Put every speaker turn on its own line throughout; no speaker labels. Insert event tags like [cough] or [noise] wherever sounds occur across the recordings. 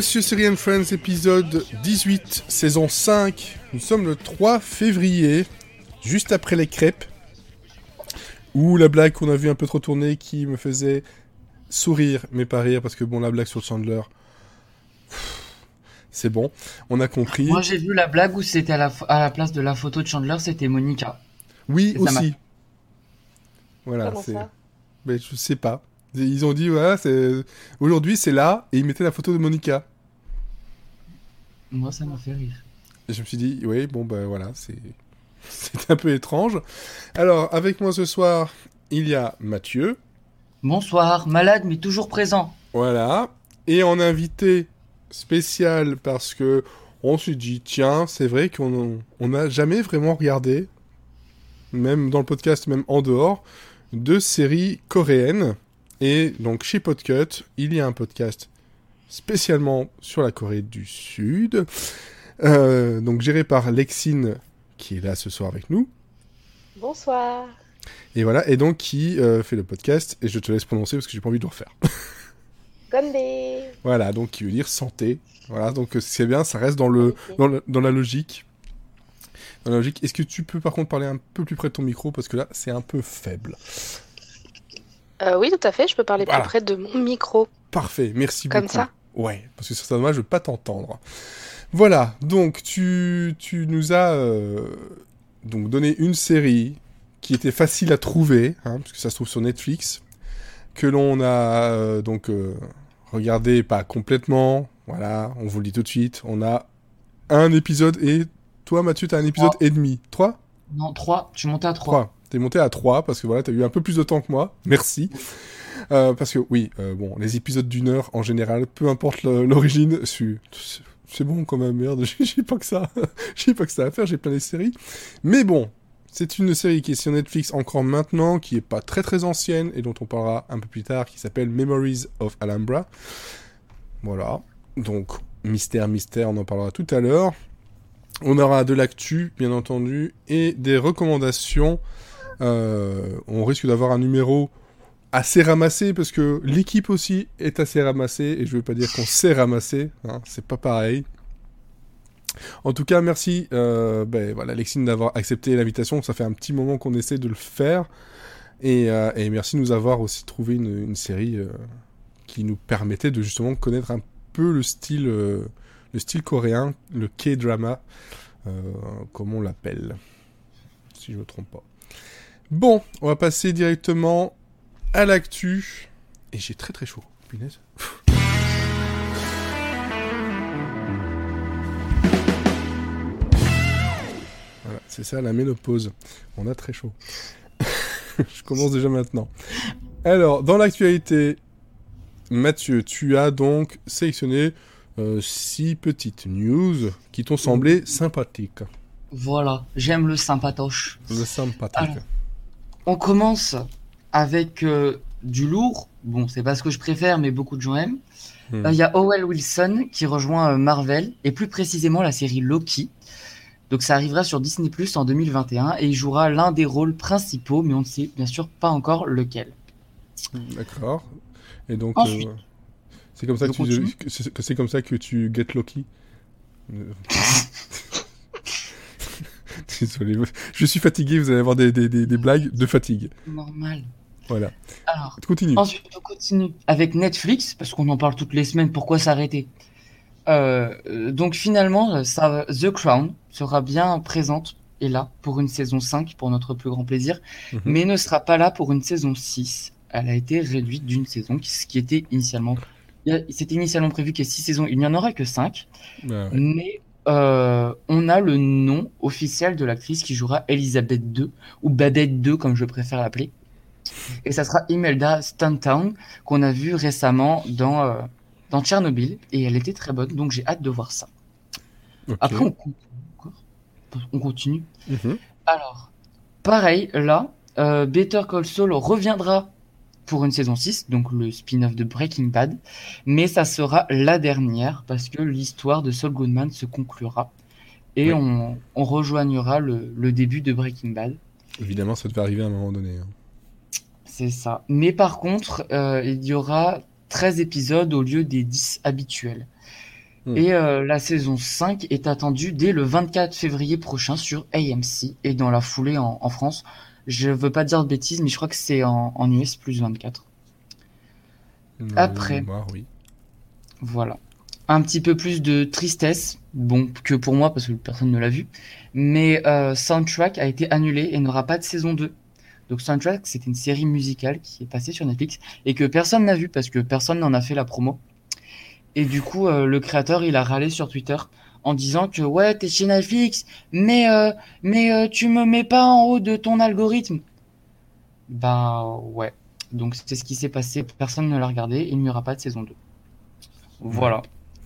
Monsieur Siri and Friends, épisode 18, saison 5. Nous sommes le 3 février, juste après les crêpes. Ou la blague qu'on a vu un peu trop tourner qui me faisait sourire, mais pas rire, parce que bon, la blague sur Chandler. C'est bon, on a compris.
Moi j'ai vu la blague où c'était à la, à la place de la photo de Chandler, c'était Monica.
Oui,
Et ça m'a-
aussi. Voilà, c'est. Mais je sais pas. Ils ont dit, voilà, aujourd'hui c'est là, et ils mettaient la photo de Monica.
Moi ça m'a fait rire.
Et je me suis dit, oui, bon, ben voilà, c'est... [laughs] c'est un peu étrange. Alors, avec moi ce soir, il y a Mathieu,
Bonsoir, malade mais toujours présent.
voilà, et en invité spécial parce que on s'est dit, tiens, c'est vrai qu'on on n'a jamais vraiment regardé, même dans le podcast, même en dehors, de séries coréennes. Et donc, chez Podcut, il y a un podcast spécialement sur la Corée du Sud, euh, donc géré par Lexine, qui est là ce soir avec nous.
Bonsoir.
Et voilà, et donc qui euh, fait le podcast, et je te laisse prononcer parce que j'ai pas envie de le refaire. [laughs]
Gondé.
voilà, donc qui veut dire santé. Voilà, donc euh, c'est bien, ça reste dans, le, dans, le- dans la logique. Dans la logique. Est-ce que tu peux par contre parler un peu plus près de ton micro? Parce que là c'est un peu faible.
Euh, oui, tout à fait, je peux parler
Voilà.
plus près de mon micro.
Parfait, merci
Comme
beaucoup.
ça
Ouais, parce que ça serait dommage de pas t'entendre. Voilà, donc tu, tu nous as euh, donc donné une série qui était facile à trouver, hein, parce que ça se trouve sur Netflix, que l'on a euh, donc euh, regardé pas complètement. Voilà, on vous le dit tout de suite. On a un épisode et toi Mathieu t'as un épisode
Trois.
et demi. Trois?
Non, 3, je suis monté à 3.
3. T'es monté à 3 parce que voilà, t'as eu un peu plus de temps que moi. Merci. Euh, parce que oui, euh, bon, les épisodes d'une heure en général, peu importe l'origine, c'est bon quand même, merde, [laughs] j'ai pas que ça. [laughs] j'ai pas que ça à faire, j'ai plein de séries. Mais bon, c'est une série qui est sur Netflix encore maintenant, qui est pas très très ancienne et dont on parlera un peu plus tard, qui s'appelle Memories of Alhambra. Voilà. Donc, mystère, mystère, on en parlera tout à l'heure. On aura de l'actu, bien entendu, et des recommandations. Euh, on risque d'avoir un numéro assez ramassé parce que l'équipe aussi est assez ramassée et je veux pas dire qu'on s'est ramassé, hein, c'est pas pareil. En tout cas, merci euh, ben, voilà, d'avoir accepté l'invitation. Ça fait un petit moment qu'on essaie de le faire. Et, euh, merci de nous avoir aussi trouvé une, série euh, qui nous permettait de justement connaître un peu le style, le style coréen, le K-drama, comme on l'appelle, si je me trompe pas. Bon, on va passer directement à l'actu. Et j'ai très très chaud, punaise. Voilà, c'est ça la ménopause. On a très chaud. [laughs] Je commence déjà maintenant. Alors, dans l'actualité, Mathieu, tu as donc sélectionné euh, six petites news qui t'ont semblé sympathiques.
Voilà, j'aime le sympatoche.
Le sympathique.
Alors. On commence avec euh, du lourd. Bon, c'est pas ce que je préfère, mais beaucoup de gens aiment.
Hmm.
Euh, Il y a Howell Wilson qui rejoint euh, Marvel, et plus précisément la série Loki. Donc ça arrivera sur Disney Plus en 2021 et il jouera l'un des rôles principaux, mais on ne sait bien sûr pas encore lequel.
D'accord. Et donc,
Ensuite.
euh, c'est comme ça que c'est comme ça que tu get Loki. [laughs] [laughs] Désolé, je suis fatigué. Vous allez avoir des, des, des, des blagues de fatigue.
Normal.
Voilà.
Alors,
Continue.
Ensuite, on continue avec Netflix, parce qu'on en parle toutes les semaines, pourquoi s'arrêter? Euh, Donc finalement, euh, ça, The Crown sera bien présente et là pour une saison 5, pour notre plus grand plaisir,
Mhm.
mais ne sera pas là pour une saison 6. Elle a été réduite d'une saison, ce qui était initialement... C'était initialement prévu qu'il y ait 6 saisons, il n'y en aura que 5,
Ah ouais.
mais euh, on a le nom officiel de l'actrice qui jouera Elisabeth II, ou Babette II comme je préfère l'appeler. Et ça sera Imelda Stantown qu'on a vu récemment dans, euh, dans Tchernobyl et elle était très bonne donc j'ai hâte de voir ça. Après on continue encore. On continue.
Mhm.
Alors, pareil, là, euh, Better Call Saul reviendra pour une saison 6, donc le spin-off de Breaking Bad, mais ça sera la dernière parce que l'histoire de Saul Goodman se conclura et on, on rejoignera le, le début de Breaking Bad.
Évidemment, ça devait arriver à un moment donné. hein.
C'est ça. Mais par contre, euh, il y aura 13 épisodes au lieu des 10 habituels.
Hmm.
Et euh, la saison 5 est attendue dès le 24 février prochain sur AMC et dans la foulée en, en France. Je veux pas dire de bêtises, mais je crois que c'est en, en US plus 24. Après.
Mémoire, oui.
Voilà. Un petit peu plus de tristesse, bon, que pour moi, parce que personne ne l'a vu. Mais euh, Soundtrack a été annulé et n'aura pas de saison 2. Donc Soundtrack, c'était une série musicale qui est passée sur Netflix et que personne n'a vu parce que personne n'en a fait la promo. Et du coup, euh, le créateur, il a râlé sur Twitter en disant que ouais, t'es chez Netflix, mais euh, mais euh, tu me mets pas en haut de ton algorithme. Bah ouais. Donc c'est ce qui s'est passé. Personne ne l'a regardé. Il n'y aura pas de saison 2. Voilà.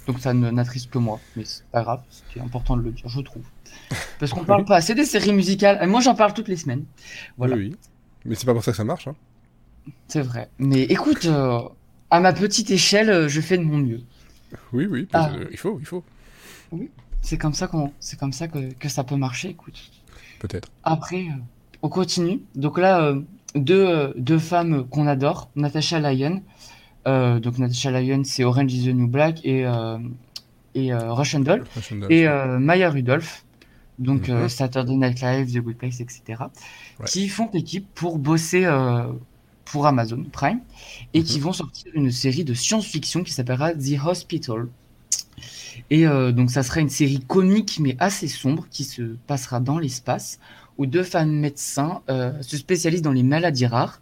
Donc ça ne n'attriste que moi, mais c'est pas grave. C'est important de le dire, je trouve. [laughs] Parce qu'on parle pas assez des séries musicales. Et moi, j'en parle toutes les semaines. Voilà.
Oui, oui. Mais c'est pas pour ça que ça marche. Hein.
C'est vrai. Mais écoute, euh, à ma petite échelle, je fais de mon mieux.
Oui, oui.
Ah.
il faut, il faut.
C'est comme ça qu'on, c'est comme ça que, que ça peut marcher. Écoute.
Peut-être.
Après, euh, on continue. Donc là, euh, deux, euh, deux femmes qu'on adore, Natasha Lyon. Euh, donc Natasha Lyon, c'est Orange is the New Black et euh, et euh, Russian Doll.
Fashion Doll.
et Maya Rudolph, donc
Mhm.
Saturday Night Live, The Good Place, etc.,
Ouais.
qui font équipe pour bosser pour Amazon Prime et qui
Mhm.
vont sortir une série de science-fiction qui s'appellera The Hospital. Et euh, donc ça sera une série comique mais assez sombre qui se passera dans l'espace où deux femmes médecins euh, se spécialisent dans les maladies rares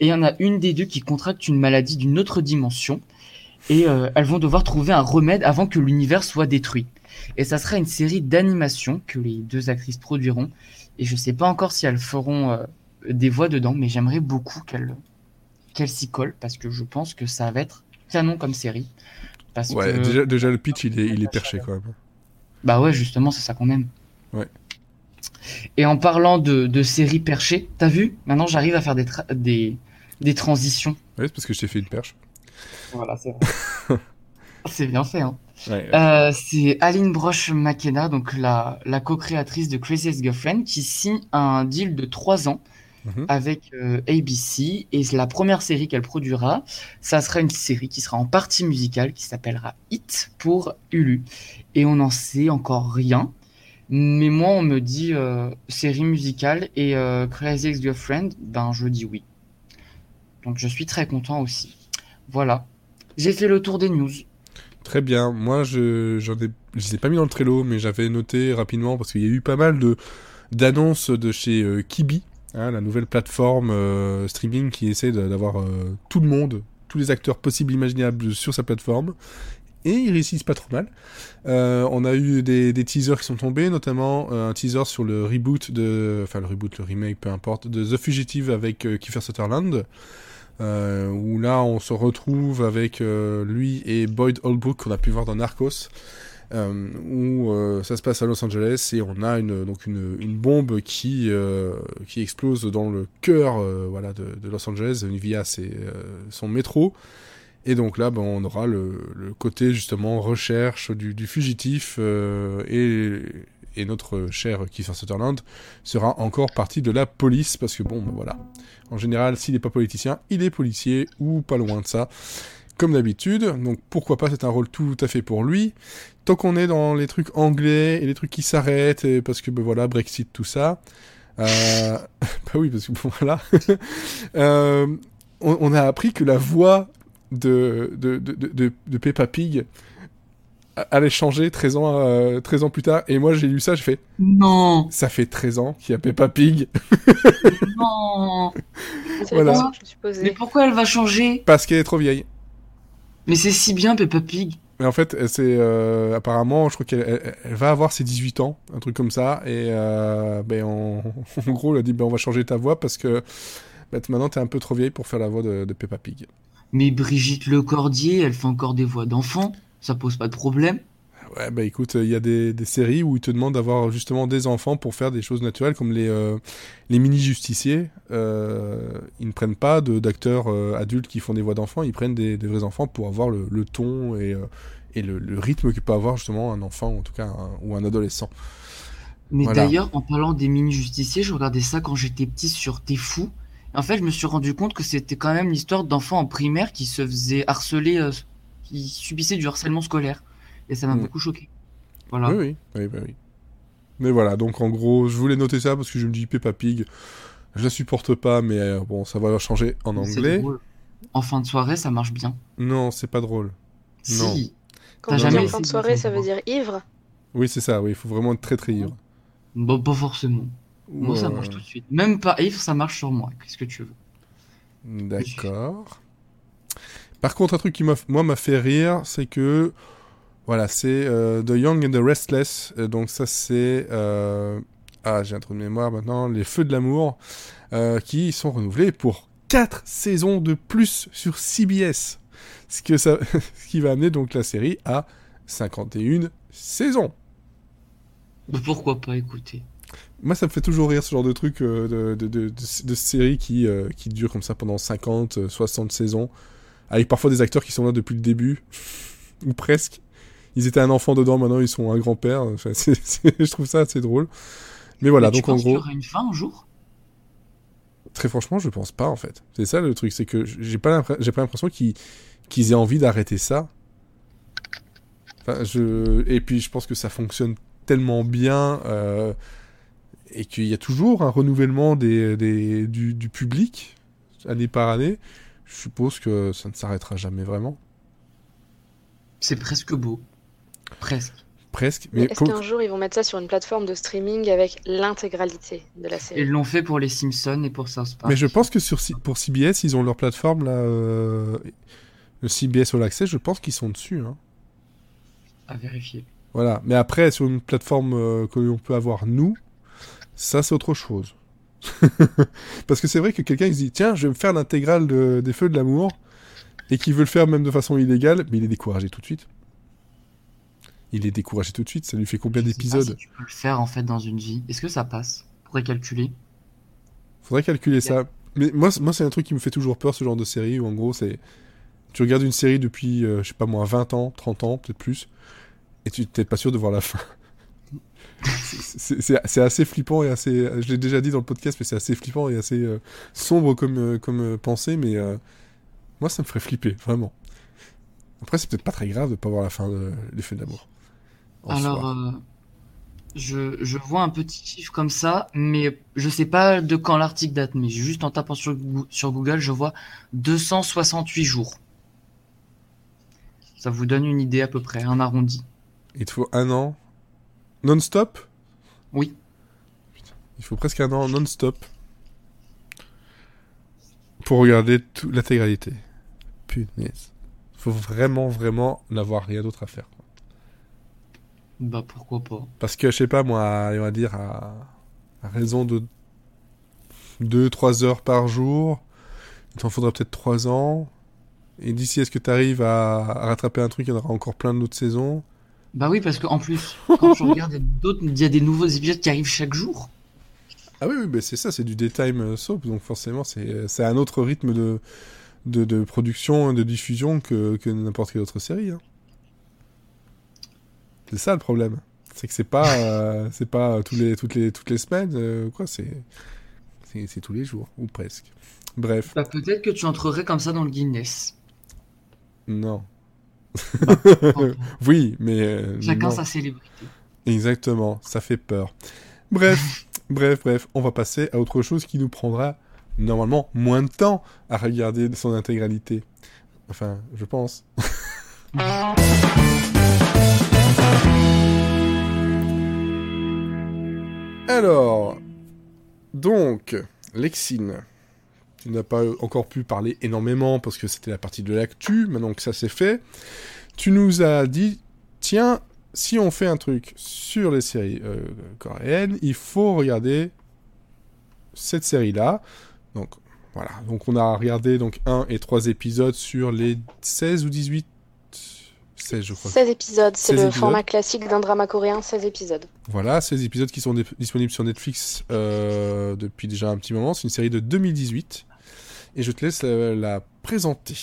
et il y en a une des deux qui contracte une maladie d'une autre dimension et euh, elles vont devoir trouver un remède avant que l'univers soit détruit. Et ça sera une série d'animation que les deux actrices produiront. Et je sais pas encore si elles feront des voix dedans, mais j'aimerais beaucoup qu'elles qu'elles s'y collent parce que je pense que ça va être canon comme série. Parce
Ouais,
que...
déjà, déjà le pitch, il est, il est perché quand même.
Bah ouais, justement, c'est ça qu'on aime.
Ouais.
Et en parlant de, de séries perchées, t'as vu? Maintenant, j'arrive à faire des, tra- des, des transitions.
Ouais, c'est parce que je t'ai fait une perche.
Voilà, c'est vrai. [laughs] c'est bien fait, hein.
Ouais.
Euh, c'est Aline Broche McKenna, donc la, la co-créatrice de Craziest Girlfriend, qui signe un deal de 3 ans
Mhm.
avec euh, ABC. Et la première série qu'elle produira, ça sera une série qui sera en partie musicale, qui s'appellera Hit pour Hulu. Et on n'en sait encore rien. Mais moi, on me dit euh, série musicale et euh, Crazy Ex-Girlfriend, ben je dis oui. Donc je suis très content aussi. Voilà. J'ai fait le tour des news.
Très bien. Moi, je j'en ai, je ai pas mis dans le Trello, mais j'avais noté rapidement parce qu'il y a eu pas mal de d'annonces de chez euh, Kibi, hein, la nouvelle plateforme euh, streaming qui essaie d'avoir euh, tout le monde, tous les acteurs possibles imaginables sur sa plateforme. Et ils réussissent pas trop mal. Euh, on a eu des, teasers qui sont tombés, notamment un teaser sur le reboot de, enfin le reboot, le remake, peu importe, de The Fugitive avec Kiefer Sutherland. Où là on se retrouve avec lui et Boyd Holbrook qu'on a pu voir dans Narcos où euh, ça se passe à Los Angeles et on a une donc une, bombe qui euh, qui explose dans le cœur euh, voilà de, Los Angeles via euh, son métro. Et donc là ben, on aura le, côté justement recherche du, fugitif euh, et et notre cher Kiefer Sutherland sera encore partie de la police parce que bon ben, voilà. En général, s'il n'est pas politicien, il est policier ou pas loin de ça, comme d'habitude. Donc pourquoi pas, c'est un rôle tout à fait pour lui. Tant qu'on est dans les trucs anglais et les trucs qui s'arrêtent, et parce que ben voilà, Brexit, tout ça. Euh... [laughs] bah oui, parce que bon, voilà. [laughs] euh, on, on a appris que la voix de, de, de, de, de Peppa Pig allait changer 13 ans, euh, 13 ans plus tard. Et moi, j'ai lu ça, j'ai fait,
Non,
ça fait 13 ans qu'il y a Peppa Pig.
non. [laughs]
Voilà.
je me suis
Mais pourquoi elle va changer?
Parce qu'elle est trop vieille.
Mais c'est si bien Peppa Pig.
Mais en fait, c'est euh, apparemment, je crois qu'elle elle- elle va avoir ses 18 ans, un truc comme ça. Et euh, ben, en, [laughs] en gros, elle a dit ben, on va changer ta voix parce que ben, maintenant, t'es un peu trop vieille pour faire la voix de, de Peppa Pig.
Mais Brigitte Lecordier, elle fait encore des voix d'enfant. Ça pose pas de problème.
Ouais, bah écoute, il y a des, des séries où ils te demandent d'avoir justement des enfants pour faire des choses naturelles, comme les, euh, les mini-justiciers. Euh, ils ne prennent pas d'acteurs euh, adultes qui font des voix d'enfants, ils prennent des, des vrais enfants pour avoir le, le ton et, et le, le rythme que peut avoir justement un enfant, ou en tout cas, un- ou un adolescent.
Mais
Voilà.
d'ailleurs, en parlant des mini-justiciers, je regardais ça quand j'étais petit sur T'es fou. En fait, je me suis rendu compte que c'était quand même l'histoire d'enfants en primaire qui se faisaient harceler, qui subissaient du harcèlement scolaire. Et ça m'a
Mm.
beaucoup choqué. Voilà.
Oui, oui, oui, bah oui. Mais voilà, donc en gros, je voulais noter ça parce que je me dis Peppa Pig, je la supporte pas, mais euh, bon, ça va changer en anglais.
drôle. En fin de soirée, ça marche bien.
Non, c'est pas drôle. Non.
Si.
Quand
T'as
on dit
jamais
fin de soirée, ça veut dire ivre.
Oui, c'est ça, oui, il faut vraiment être très très ivre.
Bon, pas forcément. Moi, ça marche tout de suite. Même pas Yves, ça marche sur moi. Qu'est-ce que tu veux
D'accord. Par contre, un truc qui m'a, moi, m'a fait rire, c'est que, voilà, c'est euh, The Young and the Restless. Donc ça, c'est, euh, ah, j'ai un trou de mémoire maintenant, Les Feux de l'amour, euh, qui sont renouvelés pour 4 saisons de plus sur CBS. Ce, que ça, [laughs] ce qui va amener donc la série à 51 saisons.
Mais Pourquoi pas écouter?
Moi, ça me fait toujours rire ce genre de truc euh, de, de, de, séries qui, euh, qui durent comme ça pendant 50, euh, 60 saisons, avec parfois des acteurs qui sont là depuis le début, [laughs] ou presque. Ils étaient un enfant dedans, maintenant ils sont un grand-père. Enfin, je trouve ça assez drôle. Mais voilà,
Mais
donc en
qu'il y
gros,
aura une fin un jour?
Très franchement, je pense pas en fait. C'est ça le truc, c'est que j'ai pas l'impression qu'ils aient envie d'arrêter ça. Enfin, je... Et puis je pense que ça fonctionne tellement bien euh, et qu'il y a toujours un renouvellement des, des- du, du public année par année. Je suppose que ça ne s'arrêtera jamais vraiment.
C'est presque beau. Presque.
Presque.
Mais
Mais
est-ce qu'un jour ils vont mettre ça sur une plateforme de streaming avec l'intégralité de la série?
Ils l'ont fait pour les Simpsons et pour South Park.
Mais je pense que sur, C- pour CBS, ils ont leur plateforme là. euh, Le CBS All Access, je pense qu'ils sont dessus. Hein.
À vérifier.
Voilà. Mais après, sur une plateforme euh, que l'on peut avoir nous, ça c'est autre chose. [laughs] Parce que c'est vrai que quelqu'un se dit tiens, je vais me faire l'intégrale de- des Feux de l'amour et qui veut le faire même de façon illégale, mais il est découragé tout de suite. Il est découragé tout de suite. Ça lui fait combien d'épisodes
si tu peux le faire en fait dans une vie. Est-ce que ça passe? Pourrait calculer.
Faudrait calculer ça. Mais moi, moi c'est un truc qui me fait toujours peur, ce genre de série, où en gros, c'est... Tu regardes une série depuis, euh, je sais pas moi, 20 ans, 30 ans, peut-être plus, et tu t'es pas sûr de voir la fin. [laughs] C'est- assez flippant et assez... Je l'ai déjà dit dans le podcast, mais c'est assez flippant et assez euh, sombre comme, euh, comme euh, pensée, mais moi, ça me ferait flipper, vraiment. Après, c'est peut-être pas très grave de pas voir la fin de l'effet d'amour. en
Alors, euh, je, je vois un petit chiffre comme ça, mais je sais pas de quand l'article date, mais juste en tapant sur, Goo- sur Google, je vois 268 jours. Ça vous donne une idée à peu près, un arrondi.
Il te faut un an non-stop?
Oui.
Il faut presque un an non-stop pour regarder toute l'intégralité. Punaise. Faut vraiment, vraiment n'avoir rien d'autre à faire.
Bah pourquoi pas.
Parce que, je sais pas, moi, on va dire, à, à raison de 2-3 heures par jour, il t'en faudra peut-être 3 ans. Et d'ici, est-ce que tu arrives à, à rattraper un truc Il y en aura encore plein d'autres saisons.
Bah oui, parce qu'en plus, quand je regarde il y a d'autres, il y a des nouveaux épisodes qui arrivent chaque jour.
Ah oui, oui mais c'est ça, c'est du daytime euh, soap, donc forcément, c'est c'est un autre rythme de, de, de production et de diffusion que, que n'importe quelle autre série. hein. C'est ça le problème. C'est que c'est pas, [laughs] euh, c'est pas tous les, toutes, les, toutes les semaines, euh, quoi, c'est c'est c'est tous les jours, ou presque. Bref,
Bah peut-être que tu entrerais comme ça dans le Guinness.
non.
Enfin, [laughs]
Oui, mais. euh,
Chacun
non.
sa célébrité.
Exactement, ça fait peur. Bref, [laughs] bref, bref, on va passer à autre chose qui nous prendra normalement moins de temps à regarder son intégralité. Enfin, je pense. Alors, donc, Lexine, tu n'as pas encore pu parler énormément parce que c'était la partie de l'actu, maintenant que ça c'est fait, tu nous as dit, tiens, si on fait un truc sur les séries euh, coréennes, il faut regarder cette série-là. Donc voilà, donc on a regardé donc un et trois épisodes sur les 16 ou 18 16 je crois.
16 épisodes, c'est
16
le
épisodes.
format classique d'un drama coréen, 16 épisodes.
Voilà, 16 épisodes qui sont disponibles sur Netflix euh, depuis déjà un petit moment. C'est une série de 2018. Et je te laisse euh, la présenter.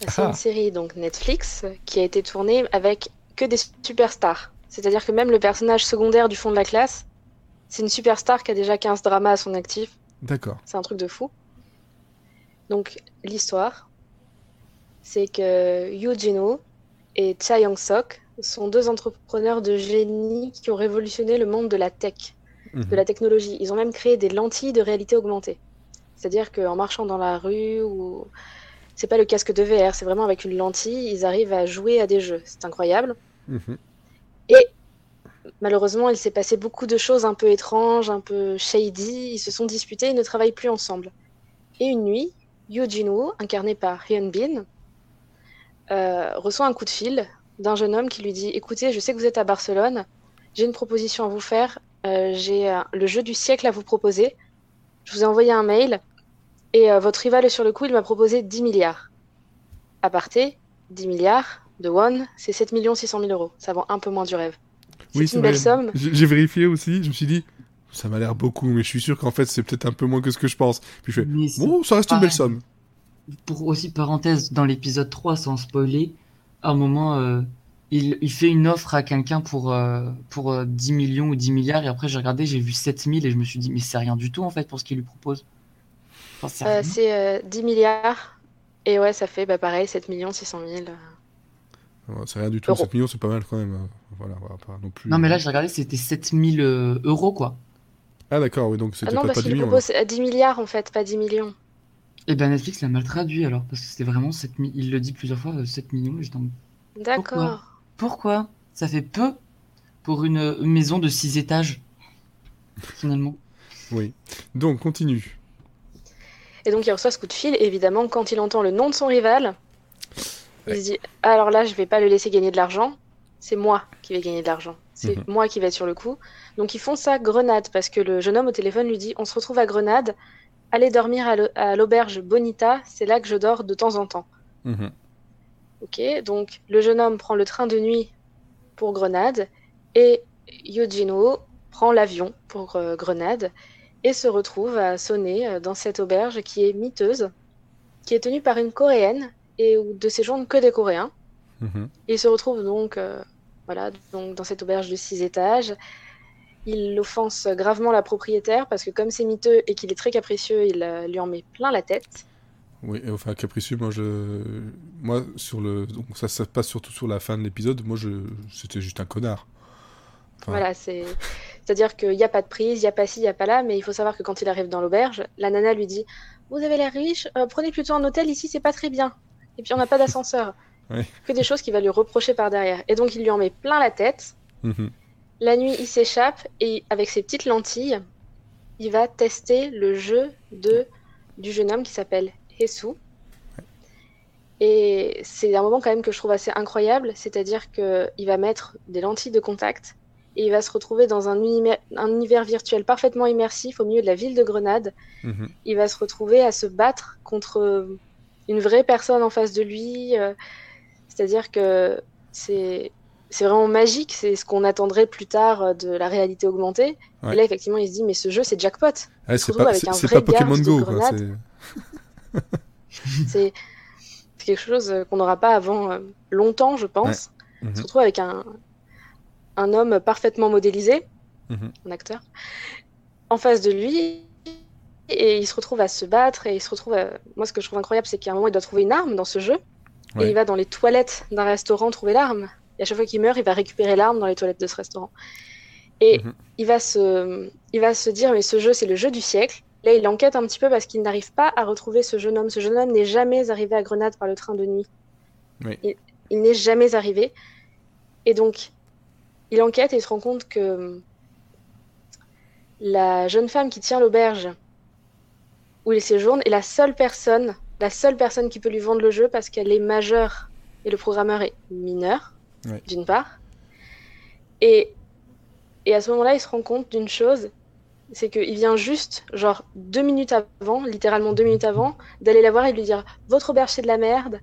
C'est
Ah.
une série donc Netflix qui a été tournée avec que des superstars. C'est-à-dire que même le personnage secondaire du fond de la classe C'est une superstar qui a déjà 15 dramas à son actif.
D'accord.
C'est un truc de fou. Donc, l'histoire, c'est que Yoo Jin-woo et Cha Young-sok sont deux entrepreneurs de génie qui ont révolutionné le monde de la tech,
Mhm.
de la technologie. Ils ont même créé des lentilles de réalité augmentée. C'est-à-dire qu'en marchant dans la rue, ou c'est pas le casque de VR, c'est vraiment avec une lentille, ils arrivent à jouer à des jeux. C'est incroyable.
Mhm.
Malheureusement, il s'est passé beaucoup de choses un peu étranges, un peu shady. Ils se sont disputés, ils ne travaillent plus ensemble. Et une nuit, Yoo Jin-woo, incarné par Hyun Bin, reçoit un coup de fil d'un jeune homme qui lui dit Écoutez, je sais que vous êtes à Barcelone, j'ai une proposition à vous faire, euh, j'ai euh, le jeu du siècle à vous proposer. Je vous ai envoyé un mail et euh, votre rival est sur le coup, il m'a proposé 10 milliards. À parté, 10 milliards de won, c'est 7 600 000 euros. Ça vend un peu moins du rêve. C'est
Oui,
une belle
vrai.
somme.
J'ai vérifié aussi, je me suis dit, ça m'a l'air beaucoup, mais je suis sûr qu'en fait, c'est peut-être un peu moins que ce que je pense. Puis je fais,
Mais c'est-
bon, ça reste une belle somme.
Pour aussi parenthèse, dans l'épisode 3, sans spoiler, à un moment, euh, il, il fait une offre à quelqu'un pour, euh, pour euh, 10 millions ou 10 milliards, et après j'ai regardé, j'ai vu 7000 et je me suis dit, mais c'est rien du tout en fait pour ce qu'il lui propose. Enfin, c'est
Euh,
rien.
c'est euh, 10 milliards. Et ouais, ça fait bah, pareil, 7 600 000.
Ouais, c'est rien du tout,
Euros.
7 millions, c'est pas mal quand même. hein. Voilà, voilà, pas non plus.
Non, mais là, j'ai regardé, c'était 7000 euh, euros quoi.
Ah d'accord, oui, donc
Ah
c'était
non,
pas,
parce
pas 10
qu'il
millions.
propose euh, 10 milliards en fait, pas 10 millions.
Et ben Netflix l'a mal traduit alors, parce que c'était vraiment 7 mi- il le dit plusieurs fois, euh, 7 millions, et j'étais en mode,
D'accord.
Pourquoi? Ça fait peu pour une, maison de 6 étages, finalement.
Oui. Donc, continue.
Et donc il reçoit ce coup de fil. Évidemment, quand il entend le nom de son rival, il se dit alors là, je vais pas le laisser gagner de l'argent. C'est moi qui vais gagner de l'argent. C'est
Mhm.
moi qui vais être sur le coup. Donc ils font ça Grenade parce que le jeune homme au téléphone lui dit on se retrouve à Grenade. Allez dormir à l'au- à l'auberge Bonita. C'est là que je dors de temps en temps.
Mhm.
Ok, donc le jeune homme prend le train de nuit pour Grenade et Yojino prend l'avion pour euh, Grenade et se retrouve à sonner euh, dans cette auberge qui est miteuse, qui est tenue par une coréenne et où de séjournent que des Coréens.
Mhm.
Il se retrouve donc, euh, voilà, donc dans cette auberge de six étages. Il offense gravement la propriétaire parce que comme c'est miteux et qu'il est très capricieux, il euh, lui en met plein la tête.
Oui, et enfin, capricieux, moi, je... Moi, sur le... Donc, ça, ça se passe surtout sur la fin de l'épisode. Moi, je... C'était juste un connard. Enfin,
Voilà, c'est... C'est-à-dire qu'il n'y a pas de prise, il n'y a pas ci, il n'y a pas là, mais il faut savoir que quand il arrive dans l'auberge, la nana lui dit Vous avez l'air riche, euh, prenez plutôt un hôtel, ici c'est pas très bien. Et puis on n'a pas d'ascenseur. [laughs]
Ouais.
Que des choses qu'il va lui reprocher par derrière. Et donc il lui en met plein la tête.
mhm.
La nuit, il s'échappe et avec ses petites lentilles, il va tester le jeu de... du jeune homme qui s'appelle Hesu. Et c'est un moment quand même que je trouve assez incroyable, c'est-à-dire qu'il va mettre des lentilles de contact et il va se retrouver dans un, univers- un univers virtuel parfaitement immersif au milieu de la ville de Grenade.
Mhm.
Il va se retrouver à se battre contre une vraie personne en face de lui. euh, C'est-à-dire que c'est c'est vraiment magique, c'est ce qu'on attendrait plus tard euh, de la réalité augmentée.
Ouais.
Et là, effectivement, il se dit, mais ce jeu, c'est jackpot. Se
c'est pas, Pokémon Go, c'est-
quelque chose euh, qu'on n'aura pas avant euh, longtemps, je pense.
Mhm.
Il se retrouve avec un, un homme parfaitement modélisé,
Mhm.
un acteur, en face de lui. Et il se retrouve à se battre. Et il se retrouve. à- Moi, ce que je trouve incroyable, c'est qu'à un moment, il doit trouver une arme dans ce jeu. Et
Ouais.
il va dans les toilettes d'un restaurant trouver l'arme. Et à chaque fois qu'il meurt, il va récupérer l'arme dans les toilettes de ce restaurant. Et
Mhm.
il, va se... il va se dire, mais ce jeu, c'est le jeu du siècle. Là, il enquête un petit peu parce qu'il n'arrive pas à retrouver ce jeune homme. Ce jeune homme n'est jamais arrivé à Grenade par le train de nuit.
Oui.
Il, il n'est jamais arrivé. Et donc, il enquête et il se rend compte que la jeune femme qui tient l'auberge où il séjourne est la seule personne, la seule personne qui peut lui vendre le jeu parce qu'elle est majeure et le programmeur est mineur,
Ouais.
d'une part. Et, et à ce moment-là, il se rend compte d'une chose, c'est qu'il vient juste, genre deux minutes avant, littéralement deux minutes avant, d'aller la voir et de lui dire Votre auberge, c'est de la merde.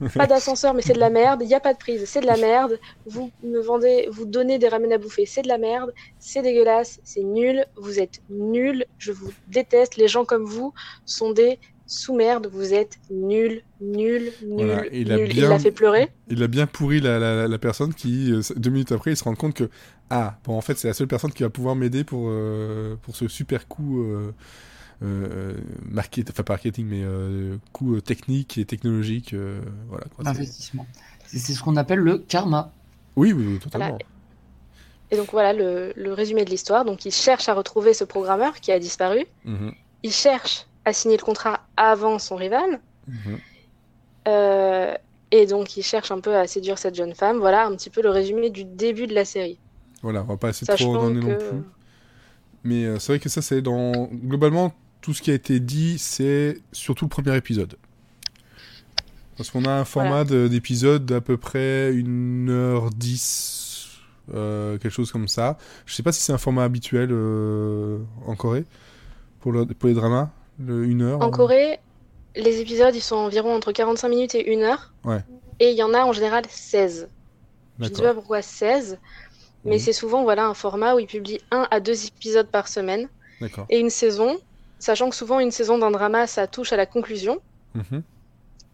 [laughs] Pas d'ascenseur, mais c'est de la merde. Il n'y a pas de prise, c'est de la merde. Vous me vendez, vous donnez des ramen à bouffer, c'est de la merde. C'est dégueulasse, c'est nul. Vous êtes nuls. Je vous déteste. Les gens comme vous sont des sous merde, vous êtes nul, nul, nul,
Voilà, il a.
Il
bien-
l'a fait pleurer.
Il a bien pourri la, la, la personne qui, euh, deux minutes après, il se rend compte que, ah, bon, en fait, c'est la seule personne qui va pouvoir m'aider pour, euh, pour ce super coup, euh, euh, market, enfin, pas marketing, mais euh, coup technique et technologique. euh, voilà,
Investissement. C'est c'est ce qu'on appelle le karma.
Oui, oui, oui, totalement.
Et donc voilà le, le résumé de l'histoire. Donc il cherche à retrouver ce programmeur qui a disparu.
Mhm,
Il cherche à signer le contrat avant son rival.
mhm.
Euh, et donc il cherche un peu à séduire cette jeune femme. Voilà un petit peu le résumé du début de la série.
Voilà, on va pas essayer de trop donner non plus. Mais euh, c'est vrai que ça, c'est dans. Globalement, tout ce qui a été dit, c'est surtout le premier épisode. Parce qu'on a un format de- d'épisode d'à peu près 1h10, euh, quelque chose comme ça. Je sais pas si c'est un format habituel euh, en Corée pour, le- pour les dramas, le 1 heure.
En Corée, les épisodes ils sont environ entre 45 minutes et 1 heure.
Ouais.
Et il y en a en général 16. Je ne sais pas pourquoi 16, mais
Mhm.
c'est souvent voilà un format où ils publient un à deux épisodes par semaine et une saison, sachant que souvent une saison d'un drama ça touche à la conclusion.
Mhm.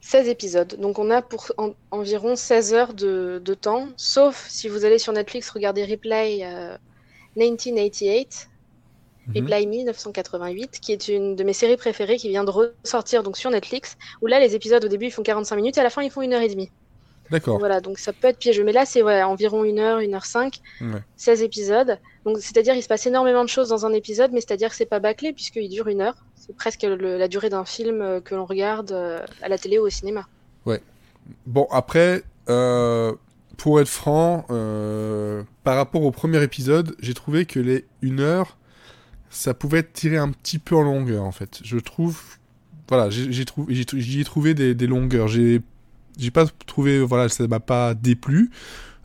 16 épisodes. Donc on a pour en- environ 16 heures de, de temps, sauf si vous allez sur Netflix regarder Replay euh, 1988,
Mhm.
Replay 1988, qui est une de mes séries préférées qui vient de ressortir donc sur Netflix, où là les épisodes au début ils font 45 minutes et à la fin ils font une heure et demie.
D'accord.
Voilà, donc ça peut être piégeux. Mais là c'est ouais, environ une heure, une heure cinq,
Ouais.
16 épisodes. Donc c'est-à-dire il se passe énormément de choses dans un épisode, mais c'est-à-dire que c'est pas bâclé puisqu'il dure une heure. C'est presque le- la durée d'un film euh, que l'on regarde euh, à la télé ou au cinéma.
Bon, après, euh, pour être franc, euh, par rapport au premier épisode, j'ai trouvé que les 1 heure, ça pouvait être tiré un petit peu en longueur, en fait. Je trouve... Voilà, j'y ai trouvé des, longueurs. J'ai pas trouvé... Voilà, ça m'a pas déplu.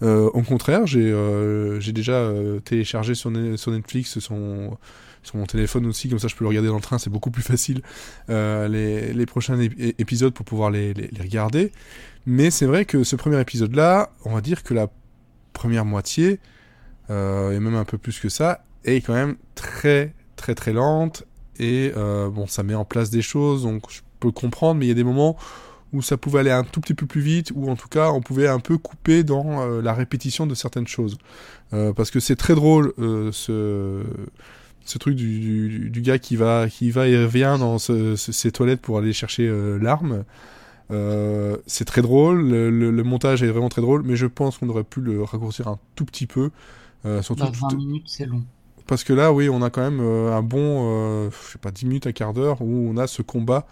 Euh, au contraire, j'ai euh, déjà euh, téléchargé sur, Ne- sur Netflix sur mon téléphone aussi, comme ça je peux le regarder dans le train, c'est beaucoup plus facile, les, prochains ép- épisodes pour pouvoir les, regarder. Mais c'est vrai que ce premier épisode-là, on va dire que la première moitié, et même un peu plus que ça, est quand même très très très lente. Et euh, bon, ça met en place des choses, donc je peux comprendre, mais il y a des moments où ça pouvait aller un tout petit peu plus vite, ou en tout cas on pouvait un peu couper dans euh, la répétition de certaines choses. Euh, parce que c'est très drôle ce, ce truc du, du, du gars qui va, qui va et revient dans ce- ce- ces toilettes pour aller chercher l'arme. Euh, c'est très drôle, le, le- le montage est vraiment très drôle, mais je pense qu'on aurait pu le raccourcir un tout petit peu. euh, surtout
Bah, 20
tout-
minutes, c'est long.
Parce que là, oui, on a quand même euh, un bon, euh, je sais pas, 10 minutes, un quart d'heure où on a ce combat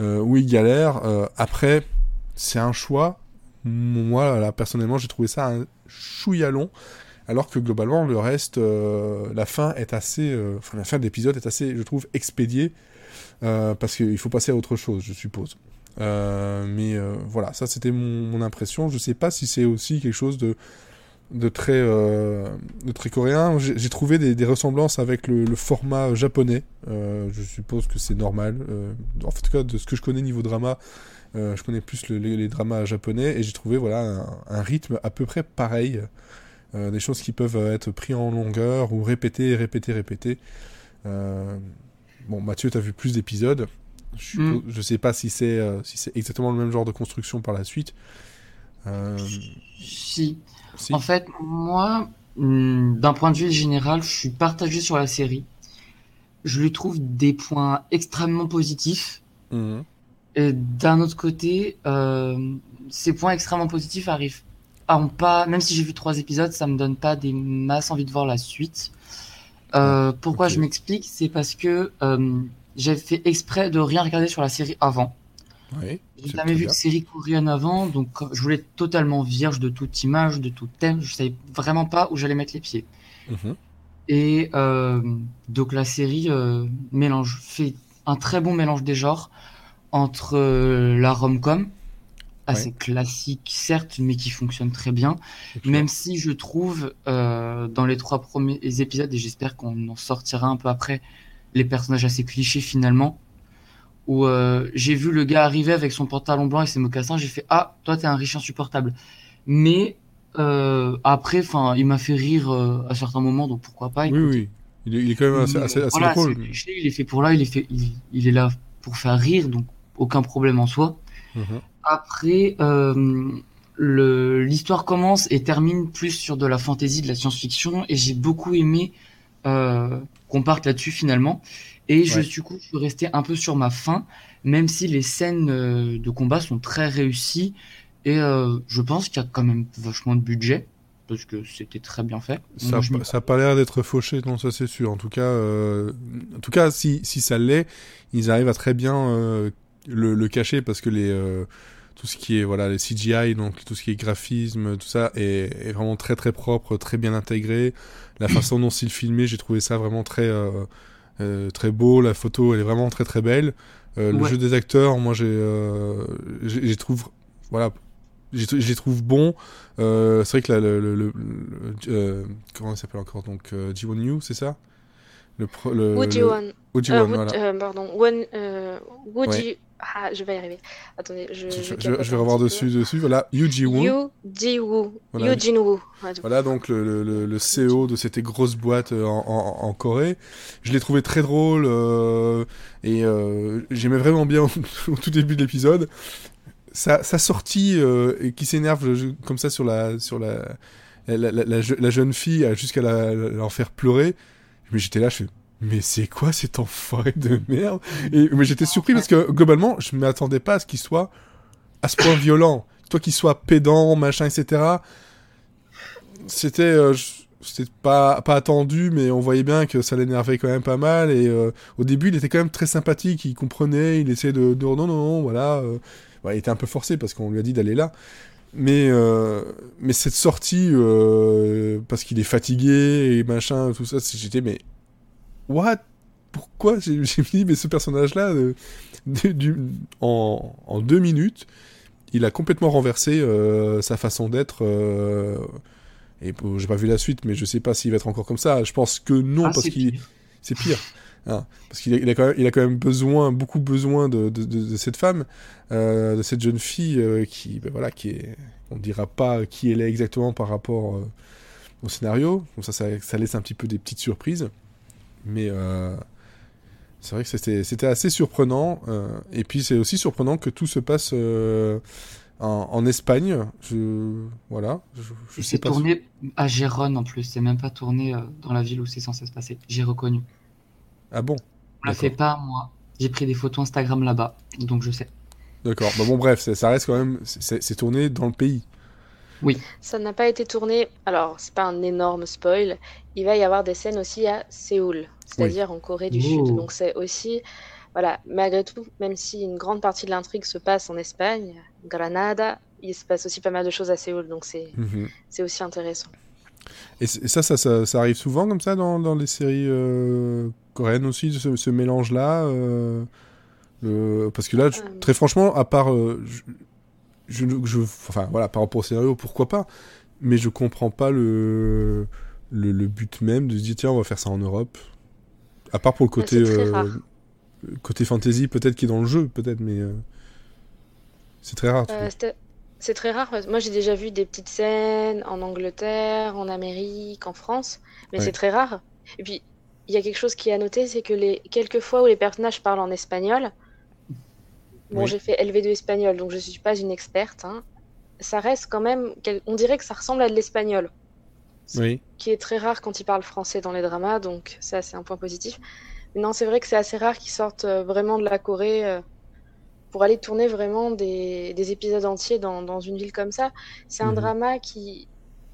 euh, où il galère. Après, c'est un choix. Moi, là, personnellement, j'ai trouvé ça un chouïa long. Alors que globalement, le reste, la fin est assez. Enfin, la fin de l'épisode est assez, je trouve, expédiée. parce qu'il faut passer à autre chose, je suppose. Mais voilà, ça c'était mon, impression. Je sais pas si c'est aussi quelque chose de, de, très, euh, de très coréen. J'ai trouvé des, des ressemblances avec le, le format japonais. Euh, je suppose que c'est normal. Euh, en tout cas, de ce que je connais niveau drama, je connais plus le- les, les dramas japonais et j'ai trouvé voilà, un, un rythme à peu près pareil. Des choses qui peuvent être prises en longueur ou répétées, répétées, répétées. Bon, Mathieu, tu as vu plus d'épisodes. Je, suppose- je sais pas si c'est si c'est exactement le même genre de construction par la suite.
Si.
Si.
En fait, moi, hum, d'un point de vue général, je suis partagé sur la série. Je lui trouve des points extrêmement positifs.
Mhm.
Et d'un autre côté, euh, ces points extrêmement positifs arrivent à pas, même si j'ai vu trois épisodes, ça me donne pas des masses envie de voir la suite. Euh, pourquoi je m'explique? C'est parce que euh, j'ai fait exprès de rien regarder sur la série avant.
Oui,
J'ai jamais vu
bien.
de série coréenne avant, donc je voulais être totalement vierge de toute image, de tout thème. Je savais vraiment pas où j'allais mettre les pieds.
Mhm.
Et euh, donc la série euh, mélange, fait un très bon mélange des genres entre euh, la rom-com, assez classique certes, mais qui fonctionne très bien, même si je trouve dans les trois premiers épisodes, et j'espère qu'on en sortira un peu après, les personnages assez clichés finalement, où euh, j'ai vu le gars arriver avec son pantalon blanc et ses mocassins, j'ai fait ah toi t'es un riche insupportable, mais euh, après, enfin, il m'a fait rire euh, à certains moments, donc pourquoi pas.
Oui,
écoute.
oui. Il est, il est quand même assez, assez, assez
voilà,
drôle.
il est fait pour là, il est fait, il, il est là pour faire rire, donc aucun problème en soi.
Mhm.
Après, euh, le- l'histoire commence et termine plus sur de la fantasy, de la science-fiction, et j'ai beaucoup aimé euh, qu'on parte là-dessus finalement. Et je
Ouais.
suis, du coup, je suis resté un peu sur ma faim, même si les scènes euh, de combat sont très réussies, et euh, je pense qu'il y a quand même vachement de budget, parce que c'était très bien fait.
Ça,
Moi, je m'y-
ça a pas l'air d'être fauché, non, ça c'est sûr. En tout cas, euh, en tout cas, si, si ça l'est, ils arrivent à très bien euh, le, le cacher parce que les tout ce qui est voilà les CGI, donc tout ce qui est graphisme, tout ça est, est vraiment très très propre, très bien intégré. La façon dont c'est filmé, j'ai trouvé ça vraiment très euh, très beau. La photo, elle est vraiment très très belle. Euh, Le jeu des acteurs, moi j'ai euh, j'ai j'ai trouve voilà les trouve. Euh, c'est vrai que la- le, le, le- le- euh, comment il s'appelle encore donc euh, Ji-won Yu, c'est ça? Le, pro- le
Woo
le-
Ji-won.
Oh,
Euh,
Ji-won,
Woo-
voilà.
euh, pardon, Won, euh, Woo
Ouais.
Ah, je vais y arriver. Attendez, je,
je,
je
je-
capote
je vais revoir dessus dessus. Voilà, Yu Ji-won.
Yu Ji-woo.
Voilà.
Yu Jin-woo. Ouais,
Voilà donc le, le, CEO de cette grosse boîte euh, en, en, en Corée. Je l'ai trouvé très drôle euh, et euh, j'aimais vraiment bien [laughs] au tout début de l'épisode. Sa, sa sortie euh, et qui s'énerve comme ça sur la sur la la, la, la je- la jeune fille jusqu'à l'en faire pleurer. Mais j'étais là, je fais mais c'est quoi cet enfoiré de merde? Mais j'étais surpris parce que globalement, je m'attendais pas à ce qu'il soit à ce point violent. Toi qui sois pédant, machin, etc. C'était euh, c'était pas pas attendu, mais on voyait bien que ça l'énervait quand même pas mal. Et euh, au début, il était quand même très sympathique, il comprenait, il essayait de, de non non non, voilà. euh, il était un peu forcé parce qu'on lui a dit d'aller là. Mais, euh, mais cette sortie, euh, parce qu'il est fatigué et machin, tout ça, j'étais, mais. What? Pourquoi? J'ai j'ai dit, mais ce personnage-là, euh, en, en deux minutes, il a complètement renversé euh, sa façon d'être. euh, et j'ai pas vu la suite, mais je sais pas s'il va être encore comme ça. Je pense que non,
Ah,
parce
c'est
qu'il c'est pire. Hein, parce qu'il a, il a, quand même, il a quand même besoin, beaucoup besoin de, de, de- de cette femme, euh, de cette jeune fille euh, qui, ben voilà, qui est, on ne dira pas qui elle est exactement par rapport euh, au scénario. Donc ça, ça, ça laisse un petit peu des petites surprises. Mais euh, c'est vrai que c'était, assez surprenant. euh, et puis c'est aussi surprenant que tout se passe euh, en, en Espagne. Je, voilà, je, je sais
C'est tourné à Gérone en plus, c'est même pas tourné dans la ville où c'est censé se passer. J'ai reconnu.
Ah bon?
On l'a fait pas moi. J'ai pris des photos Instagram là-bas, donc je sais.
D'accord. Bah bon, bref, ça, ça reste quand même. C'est tourné dans le pays.
Ça n'a pas été tourné. Alors, c'est pas un énorme spoil. Il va y avoir des scènes aussi à Séoul, c'est-à-dire en Corée du
Oh.
Sud. Donc, c'est aussi. Voilà, malgré tout, même si une grande partie de l'intrigue se passe en Espagne, Granada, il se passe aussi pas mal de choses à Séoul. Donc, c'est c'est aussi intéressant.
Et ça, ça, ça, ça arrive souvent comme ça dans, dans les séries euh, coréennes aussi, ce, ce mélange-là euh, le... Parce que là, je-
Euh.
très franchement, à part. euh, je, je, je- enfin, voilà, par rapport au scénario, pourquoi pas Mais je comprends pas le, le, le but même de se dire, tiens, on va faire ça en Europe. À part pour le côté. euh, côté fantasy, peut-être qui est dans le jeu, peut-être, mais. euh, c'est très rare.
Euh, c'est très rare. Moi, j'ai déjà vu des petites scènes en Angleterre, en Amérique, en France, mais
Ouais.
c'est très rare. Et puis, il y a quelque chose qui est à noter, c'est que les quelques fois où les personnages parlent en espagnol, bon,
Oui.
j'ai fait LV2 espagnol, donc je suis pas une experte, hein, ça reste quand même, on dirait que ça ressemble à de l'espagnol,
Oui.
qui est très rare quand ils parlent français dans les dramas, donc ça, c'est un point positif. Mais non, c'est vrai que c'est assez rare qu'ils sortent euh, vraiment de la Corée. euh, pour aller tourner vraiment des, des épisodes entiers dans, dans une ville comme ça. C'est un
Mhm.
drama qui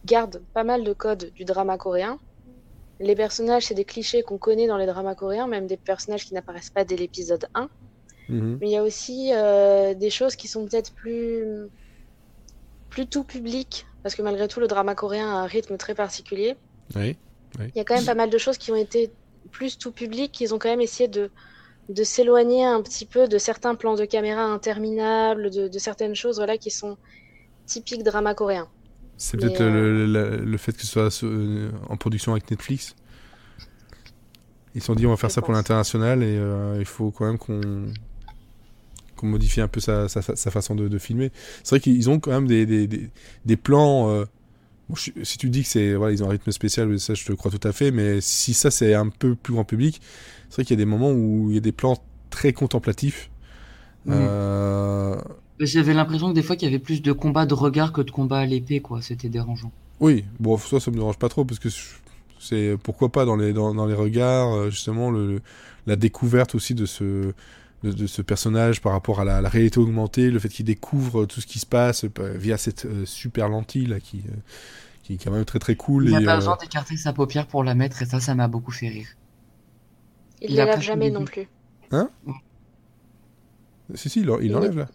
garde pas mal de codes du drama coréen. Les personnages, c'est des clichés qu'on connaît dans les dramas coréens, même des personnages qui n'apparaissent pas dès l'épisode 1.
Mhm.
Mais il y a aussi euh, des choses qui sont peut-être plus, plus tout public, parce que malgré tout, le drama coréen a un rythme très particulier.
Oui.
Il y a quand même pas mal de choses qui ont été plus tout public, ils ont quand même essayé de, de s'éloigner un petit peu de certains plans de caméra interminables, de, de certaines choses voilà, qui sont typiques drama coréen.
C'est peut-être le, le- le fait que ce soit euh, en production avec Netflix. Ils se sont dit on va faire
Je
ça pour l'international et euh, il faut quand même qu'on qu'on modifie un peu sa, sa, sa façon de, de filmer. C'est vrai qu'ils ont quand même des, des, des, des plans. euh, bon, je- si tu dis que c'est voilà ils ont un rythme spécial, ça je te crois tout à fait. Mais si ça c'est un peu plus grand public, c'est vrai qu'il y a des moments où il y a des plans très contemplatif.
Mhm.
Euh,
J'avais l'impression que des fois qu'il y avait plus de combats de regard que de combats à l'épée, quoi. C'était dérangeant.
Oui, bon, ça, ça me dérange pas trop parce que c'est pourquoi pas dans les dans, dans les regards euh, justement le, la découverte aussi de ce de, de ce personnage par rapport à la, la réalité augmentée, le fait qu'il découvre tout ce qui se passe euh, via cette euh, super lentille là qui, euh, qui est quand même très très cool.
Il n'a pas
euh,
besoin d'écarter sa paupière pour la mettre, et ça, ça m'a beaucoup fait rire.
Il ne
a
la lave jamais non plus.
Si si, il, il
Il
enlève là.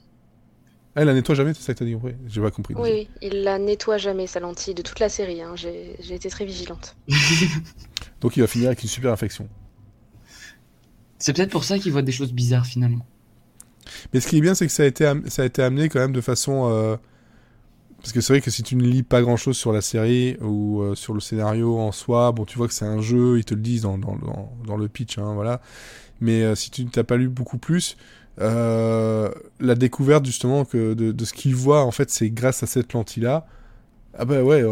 Ah, il la nettoie jamais, c'est ça que t'as dit, ouais. J'ai pas compris.
Oui, oui, il la nettoie jamais, sa lentille, de toute la série. hein. J'ai j'ai été très vigilante. [laughs] [laughs]
Donc il va finir avec une super infection.
C'est peut-être pour ça qu'il voit des choses bizarres, finalement.
Mais ce qui est bien, c'est que ça a été, ça a été amené quand même de façon. euh, Parce que c'est vrai que si tu ne lis pas grand chose sur la série ou euh, sur le scénario en soi, bon, tu vois que c'est un jeu, ils te le disent dans, dans, le pitch, hein, voilà. Mais euh, si tu n'as pas lu beaucoup plus, la découverte justement de, de ce qu'il voit, en fait, c'est grâce à cette lentille-là. Ah bah ouais,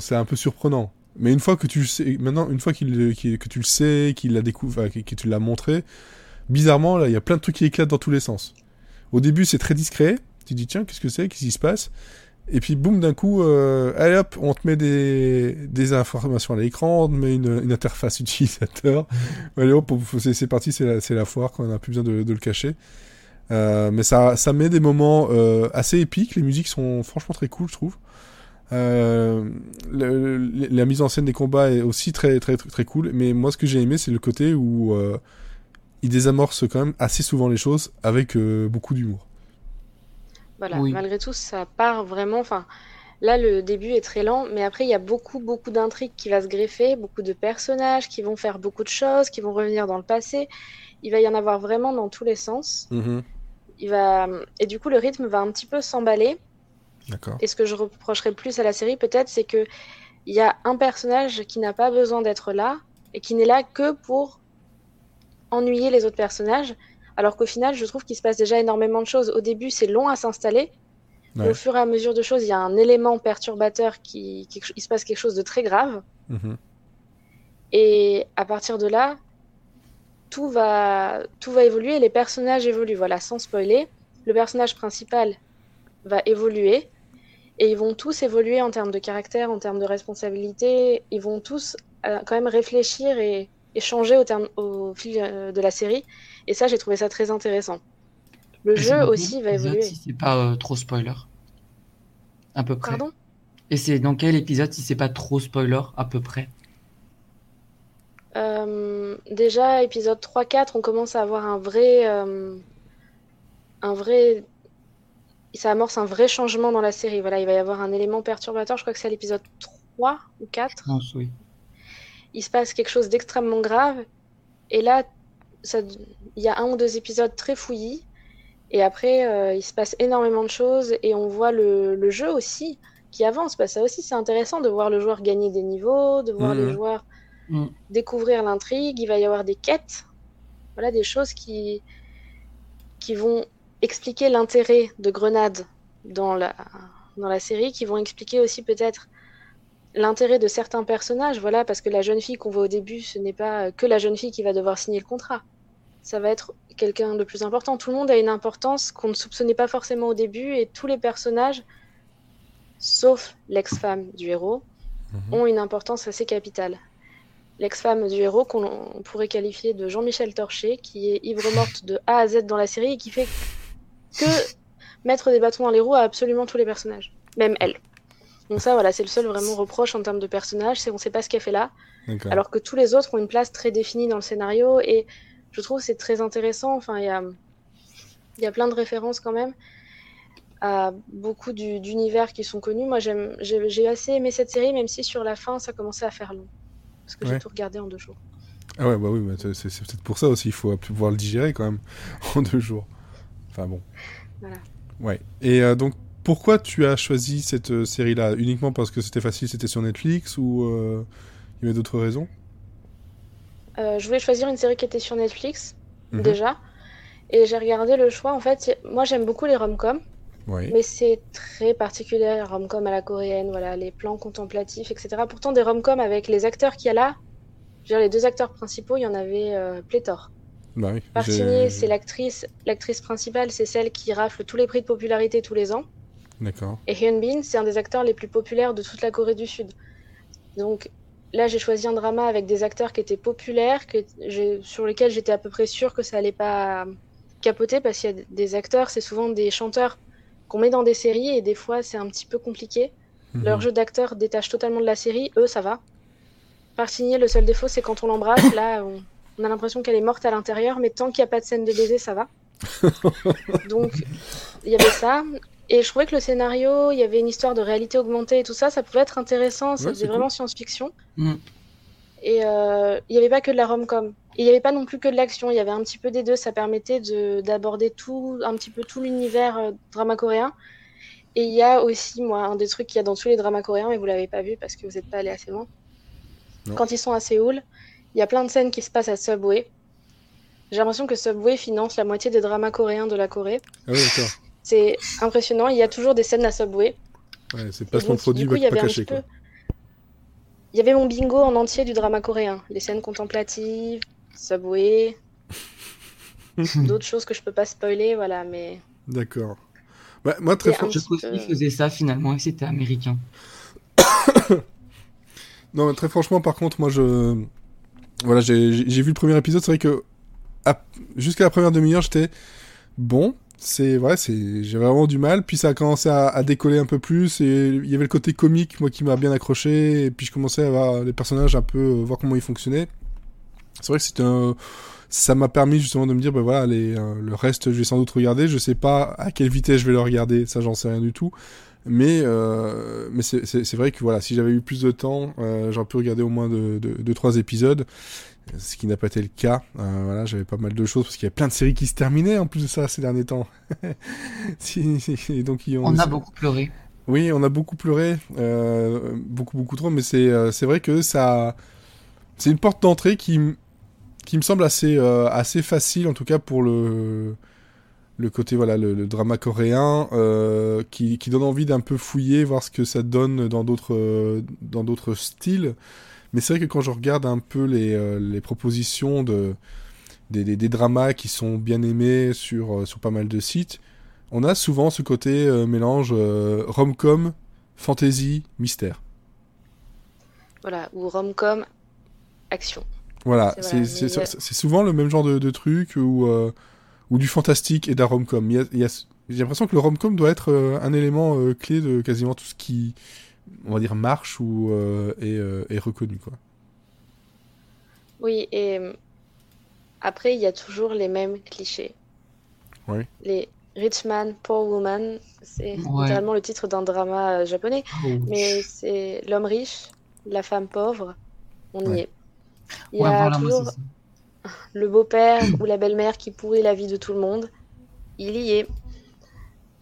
c'est un peu surprenant. Mais une fois que tu le sais, maintenant, une fois qu'il, que tu le sais, qu'il l'a que, tu l'as montré, bizarrement, là, il y a plein de trucs qui éclatent dans tous les sens. Au début, c'est très discret. Tu dis, tiens, qu'est-ce que c'est? Qu'est-ce qui se passe? Et puis, boum, d'un coup, euh, allez hop, on te met des, informations à l'écran, on te met une, interface [laughs] utilisateur. allez hop, c'est parti, c'est la, foire, quand on n'a plus besoin de, de le cacher. Euh, mais ça, ça met des moments euh, assez épiques. Les musiques sont franchement très cool, je trouve. Euh, le- le- la mise en scène des combats est aussi très très très, très cool. Mais moi, ce que j'ai aimé, c'est le côté où euh, il désamorce quand même assez souvent les choses avec euh, beaucoup d'humour.
Voilà,
Oui.
malgré tout, ça part vraiment. Enfin, là, le début est très lent, mais après, il y a beaucoup, beaucoup d'intrigues qui va se greffer, beaucoup de personnages qui vont faire beaucoup de choses, qui vont revenir dans le passé. Il va y en avoir vraiment dans tous les sens. Il va... Et du coup, le rythme va un petit peu s'emballer. Et ce que je reprocherais le plus à la série, peut-être, c'est que il y a un personnage qui n'a pas besoin d'être là et qui n'est là que pour ennuyer les autres personnages. Alors qu'au final, je trouve qu'il se passe déjà énormément de choses. Au début, c'est long à s'installer.
Ouais.
Au fur et à mesure de choses, il y a un élément perturbateur qui, quelque- il se passe quelque chose de très grave.
Mhm.
Et à partir de là, tout va, tout va évoluer les personnages évoluent. Voilà, sans spoiler, le personnage principal va évoluer et ils vont tous évoluer en termes de caractère, en termes de responsabilité. Ils vont tous euh, quand même réfléchir et, et changer au, terme, au fil euh, de la série. Et ça, j'ai trouvé ça très intéressant. Le
Et
jeu aussi va évoluer.
Si c'est pas euh, trop spoiler. À peu près.
Pardon?
Et c'est dans quel épisode si c'est pas trop spoiler, à peu près?
Déjà, épisode 3-4, on commence à avoir un vrai, un vrai. Ça amorce un vrai changement dans la série. Voilà, il va y avoir un élément perturbateur. Je crois que c'est à l'épisode 3 ou 4.
Je pense, oui.
Il se passe quelque chose d'extrêmement grave. Et là, il y a un ou deux épisodes très fouillis. Et après, euh, il se passe énormément de choses. Et on voit le, le jeu aussi qui avance. Bah, ça aussi, c'est intéressant de voir le joueur gagner des niveaux, de voir
Mhm.
les joueurs
Mm.
découvrir l'intrigue, il va y avoir des quêtes, voilà des choses qui, qui vont expliquer l'intérêt de Grenade dans la, dans la série, qui vont expliquer aussi peut-être l'intérêt de certains personnages, voilà, parce que la jeune fille qu'on voit au début, ce n'est pas que la jeune fille qui va devoir signer le contrat. Ça va être quelqu'un de plus important. Tout le monde a une importance qu'on ne soupçonnait pas forcément au début, et tous les personnages, sauf l'ex-femme du héros,
Mhm.
ont une importance assez capitale l'ex-femme du héros qu'on on pourrait qualifier de Jean-Michel Torché, qui est ivre-morte de A à Z dans la série et qui fait que mettre des bâtons dans les roues à absolument tous les personnages, même elle. Donc ça, voilà, c'est le seul vraiment reproche en termes de personnage, c'est qu'on sait pas ce qu'elle fait là, alors que tous les autres ont une place très définie dans le scénario et je trouve que c'est très intéressant. Enfin, il y a, y a plein de références quand même à beaucoup du- d'univers qui sont connus. Moi, j'ai assez aimé cette série, même si sur la fin, ça commençait à faire long. Parce que
Ouais.
j'ai tout regardé en deux jours.
Ah ouais, bah oui, bah c'est peut-être pour ça aussi, il faut pouvoir le digérer quand même [laughs] en deux jours. Enfin bon.
Voilà.
Ouais. Et euh, donc, pourquoi tu as choisi cette euh, série-là? Uniquement parce que c'était facile, c'était sur Netflix ou euh, il y avait d'autres raisons?
Je voulais choisir une série qui était sur Netflix,
Mhm.
déjà. Et j'ai regardé le choix. En fait, moi, j'aime beaucoup les rom-coms,
Oui.
mais c'est très particulier, rom-com à la coréenne, voilà, les plans contemplatifs, etc. Pourtant, des rom-coms avec les acteurs qu'il y a là, je veux dire, les deux acteurs principaux, il y en avait pléthore.
Bah oui.
Martinier, c'est l'actrice, l'actrice principale, c'est celle qui rafle tous les prix de popularité tous les ans.
D'accord.
Et Hyun Bin, c'est un des acteurs les plus populaires de toute la Corée du Sud. Donc là, j'ai choisi un drama avec des acteurs qui étaient populaires, que sur lesquels j'étais à peu près sûre que ça allait pas capoter, parce qu'il y a des acteurs, c'est souvent des chanteurs qu'on met dans des séries, et des fois, c'est un petit peu compliqué. Leur
Mhm.
jeu d'acteur détache totalement de la série, eux, ça va. Partigny, le seul défaut, c'est quand on l'embrasse, là, on, on a l'impression qu'elle est morte à l'intérieur, mais tant qu'il n'y a pas de scène de baiser, ça va. [laughs] Donc, il y avait ça. Et je trouvais que le scénario, il y avait une histoire de réalité augmentée et tout ça, ça pouvait être intéressant, ça
Ouais,
faisait
c'est
vraiment science-fiction.
Mm.
Et euh, il n'y avait pas que de la rom-com. Et il n'y avait pas non plus que de l'action, il y avait un petit peu des deux, ça permettait de- d'aborder tout, un petit peu tout l'univers euh, drama coréen. Et il y a aussi, moi, un des trucs qu'il y a dans tous les dramas coréens, mais vous l'avez pas vu parce que vous n'êtes pas allé assez loin.
Non.
Quand ils sont à Séoul, il y a plein de scènes qui se passent à Subway. J'ai l'impression que Subway finance la moitié des dramas coréens de la Corée.
Ah oui, d'accord.
C'est impressionnant, il y a toujours des scènes à Subway.
Ouais, c'est de
donc,
produit
du coup,
pas,
il y avait
pas
un
caché,
petit
quoi.
peu. Il y avait mon bingo en entier du drama coréen. Les scènes contemplatives, Subway, [laughs] d'autres choses que je peux pas spoiler, voilà, mais
D'accord. Bah, moi, très fort.
petit
Tchaikovsky
peu.
faisait ça finalement et c'était américain. [coughs]
Non, mais très franchement, par contre, moi, je. Voilà, j'ai j'ai- j'ai vu le premier épisode. C'est vrai que jusqu'à la première demi-heure, j'étais bon. C'est vrai, c'est j'avais vraiment du mal. Puis ça a commencé à, décoller un peu plus. Et il y avait le côté comique, moi, qui m'a bien accroché. Et puis je commençais à voir les personnages un peu, euh, voir comment ils fonctionnaient. C'est vrai que. Ça m'a permis justement de me dire, bah voilà, euh, le reste, je vais sans doute regarder. Je sais pas à quelle vitesse je vais le regarder, ça, j'en sais rien du tout. Mais, euh, mais c'est- vrai que voilà, si j'avais eu plus de temps, euh, j'aurais pu regarder au moins deux, deux, deux, trois épisodes, ce qui n'a pas été le cas. Euh, voilà, j'avais pas mal de choses parce qu'il y a plein de séries qui se terminaient en plus de ça ces derniers temps. [laughs] si, si- et donc ils ont,
On a beaucoup pleuré.
oui, on a beaucoup pleuré, beaucoup beaucoup trop, mais c'est vrai que ça, c'est une porte d'entrée qui qui me semble assez assez facile en tout cas pour le le côté voilà le, le drama coréen euh, qui qui donne envie d'un peu fouiller, voir ce que ça donne dans d'autres euh, dans d'autres styles. Mais c'est vrai que quand je regarde un peu les euh, les propositions de des, des, des dramas qui sont bien aimés sur sur pas mal de sites on a souvent ce côté mélange rom-com, fantasy, mystère.
voilà, ou rom-com, action.
Voilà,
C'est
c'est
voilà,
souvent le même genre de, de truc euh, ou du fantastique et d'un rom-com. J'ai l'impression que le rom-com doit être euh, un élément euh, clé de quasiment tout ce qui, on va dire, marche ou euh, est, euh, est reconnu quoi.
Oui, et après, il y a toujours les mêmes clichés.
Oui.
Les Rich Man, Poor Woman, c'est
Ouais.
littéralement le titre d'un drama japonais,
Oh.
mais c'est l'homme riche, la femme pauvre, on y est. Il y
Ouais,
a
voilà,
toujours. Le beau-père ou la belle-mère qui pourrit la vie de tout le monde, il y est.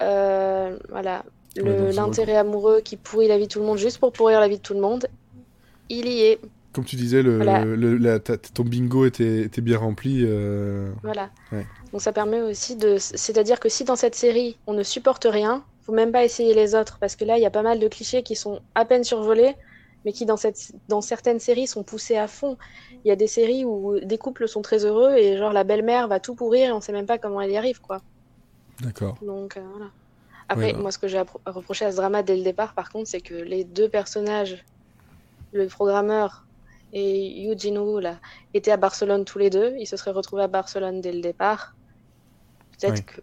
Euh, voilà,
Ouais,
l'intérêt amoureux qui pourrit la vie de tout le monde juste pour pourrir la vie de tout le monde, il y est.
Comme tu disais, le,
Voilà.
le- la- ta- ton bingo était, était bien rempli. euh,
Voilà.
Ouais.
Donc ça permet aussi de... C'est-à-dire que si dans cette série, on ne supporte rien, faut même pas essayer les autres, parce que là, il y a pas mal de clichés qui sont à peine survolés, mais qui dans, cette... dans certaines séries sont poussés à fond. Il y a des séries où des couples sont très heureux, et genre la belle-mère va tout pourrir, et on sait même pas comment elle y arrive, quoi.
D'accord.
Donc euh, voilà. Après,
Ouais,
moi, ce que j'ai pro- à ce drama dès le départ, par contre, c'est que les deux personnages, le programmeur et Yu Jin-woo, là, étaient à Barcelone tous les deux. Ils se seraient retrouvés à Barcelone dès le départ. Peut-être que.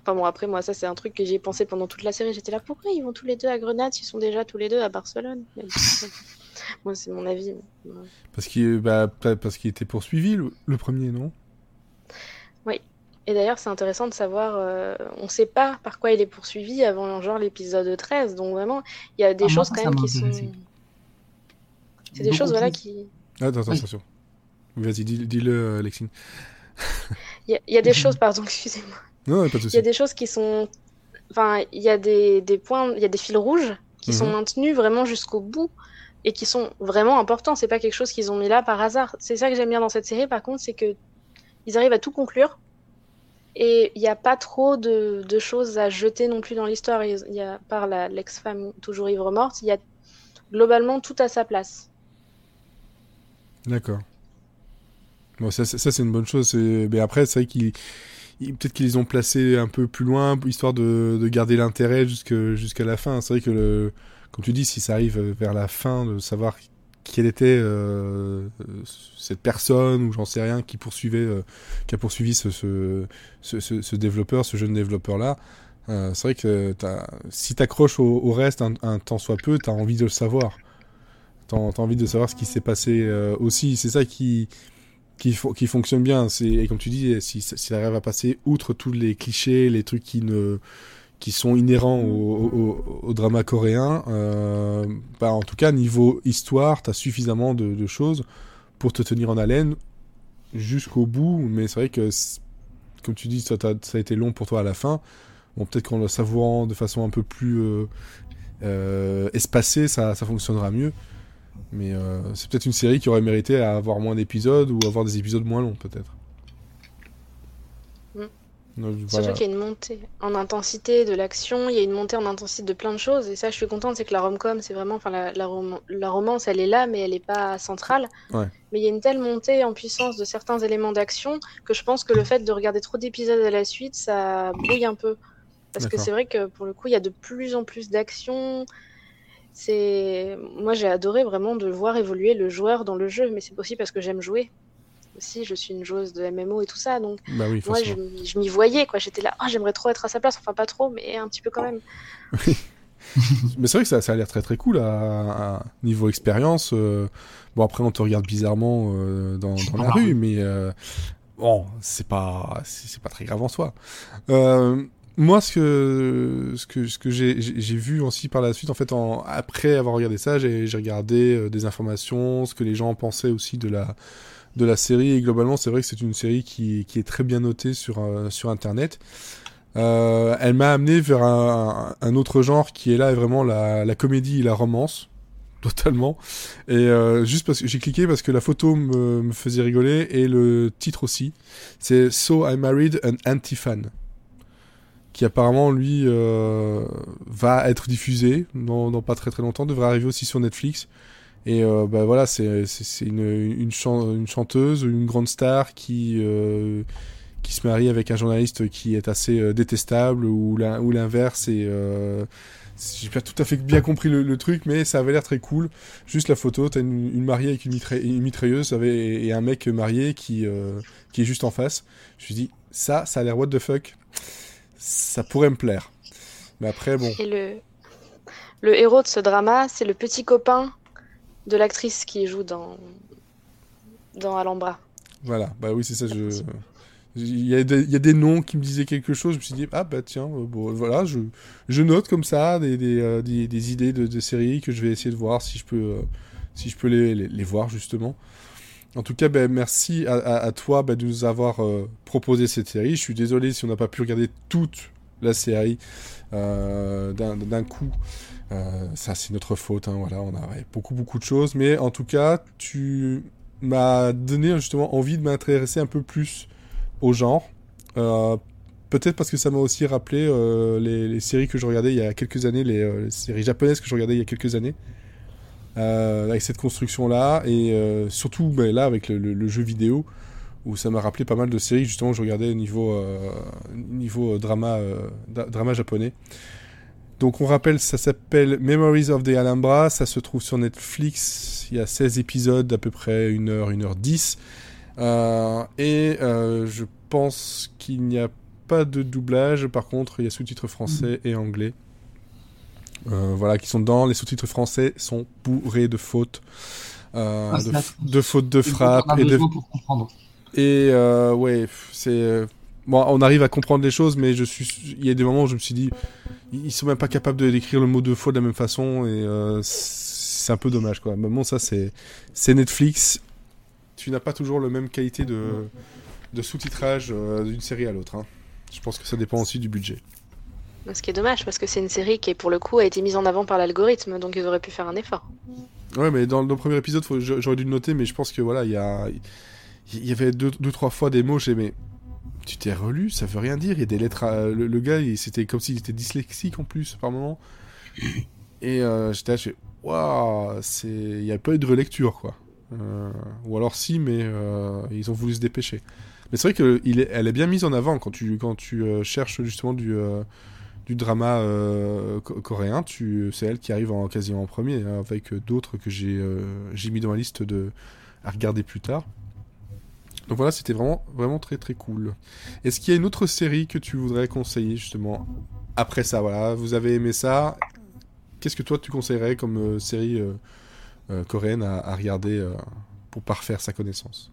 Enfin bon, après, moi, ça, c'est un truc que j'ai pensé pendant toute la série. J'étais là, pourquoi ils vont tous les deux à Grenade? S'ils sont déjà tous les deux à Barcelone [laughs] Moi, c'est mon avis. mais-
Parce qu'il bah, pa- parce qu'il était poursuivi le, le premier, non?
Et d'ailleurs, c'est intéressant de savoir, euh, on sait pas par quoi il est poursuivi avant genre l'épisode 13, donc vraiment, il y a des
Ah,
choses quand même qui sont... C'est des
Beaucoup
choses, voilà, qui...
Ah, Attends, attends, attention. Vas-y, dis- dis-le, euh, Alexine.
Il y a, il y a des [laughs] choses, pardon, excusez-moi.
Non, pas de
Il y a des choses qui sont... Enfin, il y a des, des points, il y a des fils rouges qui sont
Mhm.
maintenus vraiment jusqu'au bout et qui sont vraiment importants. C'est pas quelque chose qu'ils ont mis là par hasard. C'est ça que j'aime bien dans cette série, par contre, c'est que ils arrivent à tout conclure et il n'y a pas trop de, de choses à jeter non plus dans l'histoire. Il y a, par la- l'ex-femme toujours ivre morte, il y a globalement tout à sa place.
D'accord. Bon, ça, c'est- ça, c'est une bonne chose. Mais après, c'est vrai qu'ils ils- peut-être qu'ils les ont placés un peu plus loin, histoire de, de garder l'intérêt jusqu'à la fin. C'est vrai que, le, comme tu dis, si ça arrive vers la fin, de savoir quelle était euh, cette personne ou j'en sais rien qui poursuivait, euh, qui a poursuivi ce, ce, ce, développeur, ce jeune développeur là. euh, c'est vrai que si t'accroches au, au reste un, un temps soit peu, t'as envie de le savoir. T'as t'as envie de savoir ce qui s'est passé aussi. C'est ça qui qui, fo- qui fonctionne bien. Et comme tu dis, si si ça arrive à passer outre tous les clichés, les trucs qui sont inhérents au, au- drama coréen, euh, bah en tout cas niveau histoire, t'as suffisamment de, choses pour te tenir en haleine jusqu'au bout. Mais c'est vrai que comme tu dis, ça, a été long pour toi à la fin. Peut-être qu'en le savourant de façon un peu plus euh, euh, espacée, ça fonctionnera mieux. Mais euh, c'est peut-être une série qui aurait mérité à avoir moins d'épisodes ou avoir des épisodes moins longs, peut-être.
Mm.
Donc,
Surtout
voilà.
qu'il y a une montée en intensité de l'action, il y a une montée en intensité de plein de choses. Et ça, je suis contente, c'est que la rom-com, c'est vraiment. Enfin, la, la, rom- la romance, elle est là, mais elle n'est pas centrale.
Ouais.
Mais il y a une telle montée en puissance de certains éléments d'action que je pense que le fait de regarder trop d'épisodes à la suite, ça brouille un peu. Parce que c'est vrai que pour le coup, il y a de plus en plus d'action. C'est moi j'ai adoré vraiment de voir évoluer le joueur dans le jeu, mais c'est aussi parce que j'aime jouer. Aussi, je suis une joueuse de MMO et tout ça, donc
Bah oui,
moi, je, m'y- je m'y voyais, quoi. J'étais là, ah, j'aimerais trop être à sa place. Enfin, pas trop, mais un petit peu quand même. [laughs]
Mais c'est vrai que ça, ça a l'air très très cool à, à niveau expérience. euh, Bon, après, on te regarde bizarrement euh, dans, dans la
Ah,
rue,
oui.
mais euh, bon, c'est pas, c'est c'est pas très grave en soi. Euh, moi, ce que, j'ai vu aussi par la suite, en fait, après avoir regardé ça, j'ai regardé euh, des informations, ce que les gens pensaient aussi de la, série. Et globalement, c'est vrai que c'est une série qui, est très bien notée sur, euh, Internet. Euh, elle m'a amené vers un, autre genre qui est là vraiment la, comédie et la romance [laughs] totalement et juste parce que j'ai cliqué parce que la photo me, me faisait rigoler et le titre aussi c'est So I Married an Anti-Fan qui apparemment lui euh, va être diffusé dans, dans pas très très longtemps devrait arriver aussi sur Netflix. Et euh, bah voilà c'est une une, une chanteuse une grande star qui euh, qui se marie avec un journaliste qui est assez euh, détestable ou l'in- ou l'inverse et euh, j'ai pas tout à fait bien compris le, truc mais ça avait l'air très cool. Juste la photo t'as une, une mariée avec une, mitraille- une mitrailleuse et un mec marié qui euh, qui est juste en face. Je me suis dit ça ça a l'air what the fuck ça pourrait me plaire mais après bon
Et le, le héros de ce drama, c'est le petit copain de l'actrice qui joue dans, dans Alhambra.
Voilà, bah oui, c'est ça. Je... Il, y a des, il y a des noms qui me disaient quelque chose. Je me suis dit, ah bah tiens, euh, bon, voilà, je, je note comme ça des, des, euh, des, des idées de, de séries que je vais essayer de voir si je peux, euh, si je peux les, les, les voir justement. En tout cas, ben, merci à, toi ben, de nous avoir euh, proposé cette série. Je suis désolé si on n'a pas pu regarder toute la série euh, d'un coup. Euh, ça, c'est notre faute. Hein, voilà, on a ouais, beaucoup, beaucoup de choses. Mais en tout cas, tu m'a donné justement envie de m'intéresser un peu plus au genre. Peut-être parce que ça m'a aussi rappelé les, séries que je regardais il y a quelques années, les séries japonaises que je regardais il y a quelques années. Euh, avec cette construction-là, et euh, surtout ben, là avec le, le- le jeu vidéo, où ça m'a rappelé pas mal de séries justement je regardais au niveau, euh, niveau drama, drama japonais. Donc on rappelle, ça s'appelle Memories of the Alhambra, ça se trouve sur Netflix, il y a 16 épisodes d'à peu près 1 heure, 1 heure 10. Euh, et je pense qu'il n'y a pas de doublage, par contre il y a sous-titres français et anglais. Euh, voilà, qui sont dedans. Les sous-titres français sont bourrés de fautes. euh,
Ah,
de, f- fautes de frappe et de,
besoin pour comprendre.
et euh, ouais, c'est bon, on arrive à comprendre les choses, mais je suis, il y a des moments où je me suis dit, ils sont même pas capables de d'écrire le mot de faute de la même façon, et euh, c'est un peu dommage quoi. Mais bon, ça c'est, c'est Netflix. Tu n'as pas toujours la même qualité de, de sous-titrage euh, d'une série à l'autre. hein. Je pense que ça dépend aussi du budget.
Ce qui est dommage, parce que c'est une série qui, pour le coup, a été mise en avant par l'algorithme, donc ils auraient pu faire un effort.
Ouais, mais dans le premier épisode, j'aurais dû le noter, mais je pense que voilà, il y y avait deux, deux trois fois des mots, j'ai mais tu t'es relu, ça veut rien dire. Il y a des lettres. à- le, gars, c'était comme s'il était dyslexique en plus par moment. Et euh, j'étais là, je waouh, il n'y a pas eu de relecture quoi. Euh, ou alors si, mais euh, ils ont voulu se dépêcher. Mais c'est vrai qu'elle est, bien mise en avant quand tu, quand tu cherches justement du, du drama euh, co- coréen. Tu, c'est elle qui arrive en, quasiment en premier, hein, avec d'autres que j'ai, euh, j'ai mis dans ma liste de, à regarder plus tard. Donc voilà, c'était vraiment, vraiment très très cool. Est-ce qu'il y a une autre série que tu voudrais conseiller justement après ça? Voilà, vous avez aimé ça. Qu'est-ce que toi tu conseillerais comme euh, série coréenne à, à regarder pour parfaire sa connaissance?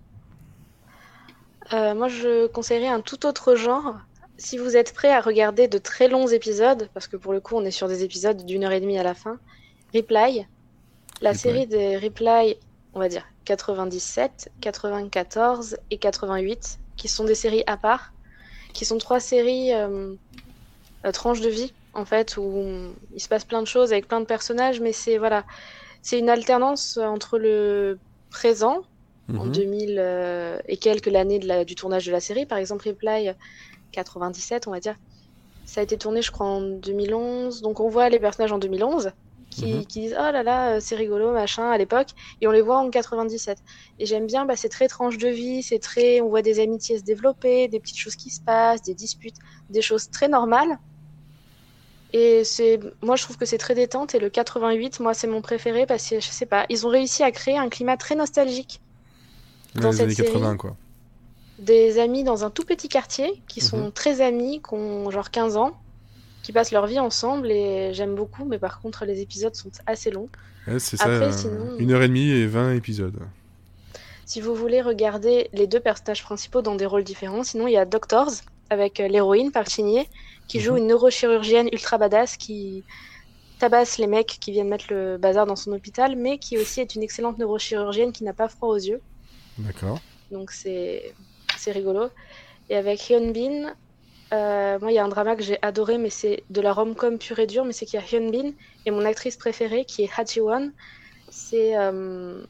Moi, je conseillerais un tout autre genre. Si vous êtes prêt à regarder de très longs épisodes, parce que pour le coup, on est sur des épisodes d'une heure et demie à la fin, Reply, la série des Reply, on va dire 97, 94 et 88, qui sont des séries à part, qui sont trois séries euh, euh, tranches de vie, en fait, où il se passe plein de choses avec plein de personnages, mais c'est voilà, c'est une alternance entre le présent en
Mhm.
2000 euh, et quelques l'année la- du tournage de la série. Par exemple, Reply 97, on va dire. Ça a été tourné, je crois, en 2011. Donc on voit les personnages en 2011 qui,
Mhm.
qui disent Oh là là, euh, c'est rigolo, machin, à l'époque. Et on les voit en 97. Et j'aime bien, bah, c'est très tranche de vie, c'est très. On voit des amitiés se développer, des petites choses qui se passent, des disputes, des choses très normales. Et c'est, moi, je trouve que c'est très détente. Et le 88, moi, c'est mon préféré parce que je sais pas, ils ont réussi à créer un climat très nostalgique dans
les
cette
années
série,
80, quoi.
Des amis dans un tout petit quartier qui sont
Mhm.
très amis, qui ont genre 15 ans, qui passent leur vie ensemble et j'aime beaucoup, mais par contre les épisodes sont assez longs.
Ouais, c'est ça,
Après,
euh,
sinon-
une heure et demie et 20 épisodes.
Si vous voulez regarder les deux personnages principaux dans des rôles différents, sinon il y a Doctors avec euh, l'héroïne Park Shin-hye qui joue
Mhm.
une neurochirurgienne ultra badass qui tabasse les mecs qui viennent mettre le bazar dans son hôpital, mais qui aussi est une excellente neurochirurgienne qui n'a pas froid aux yeux.
D'accord.
donc c'est c'est rigolo. Et avec Hyun Bin, euh, moi il y a un drama que j'ai adoré, mais c'est de la rom-com pure et dure, mais c'est qu'il y a Hyun Bin et mon actrice préférée qui est Ha Ji Won, c'est euh,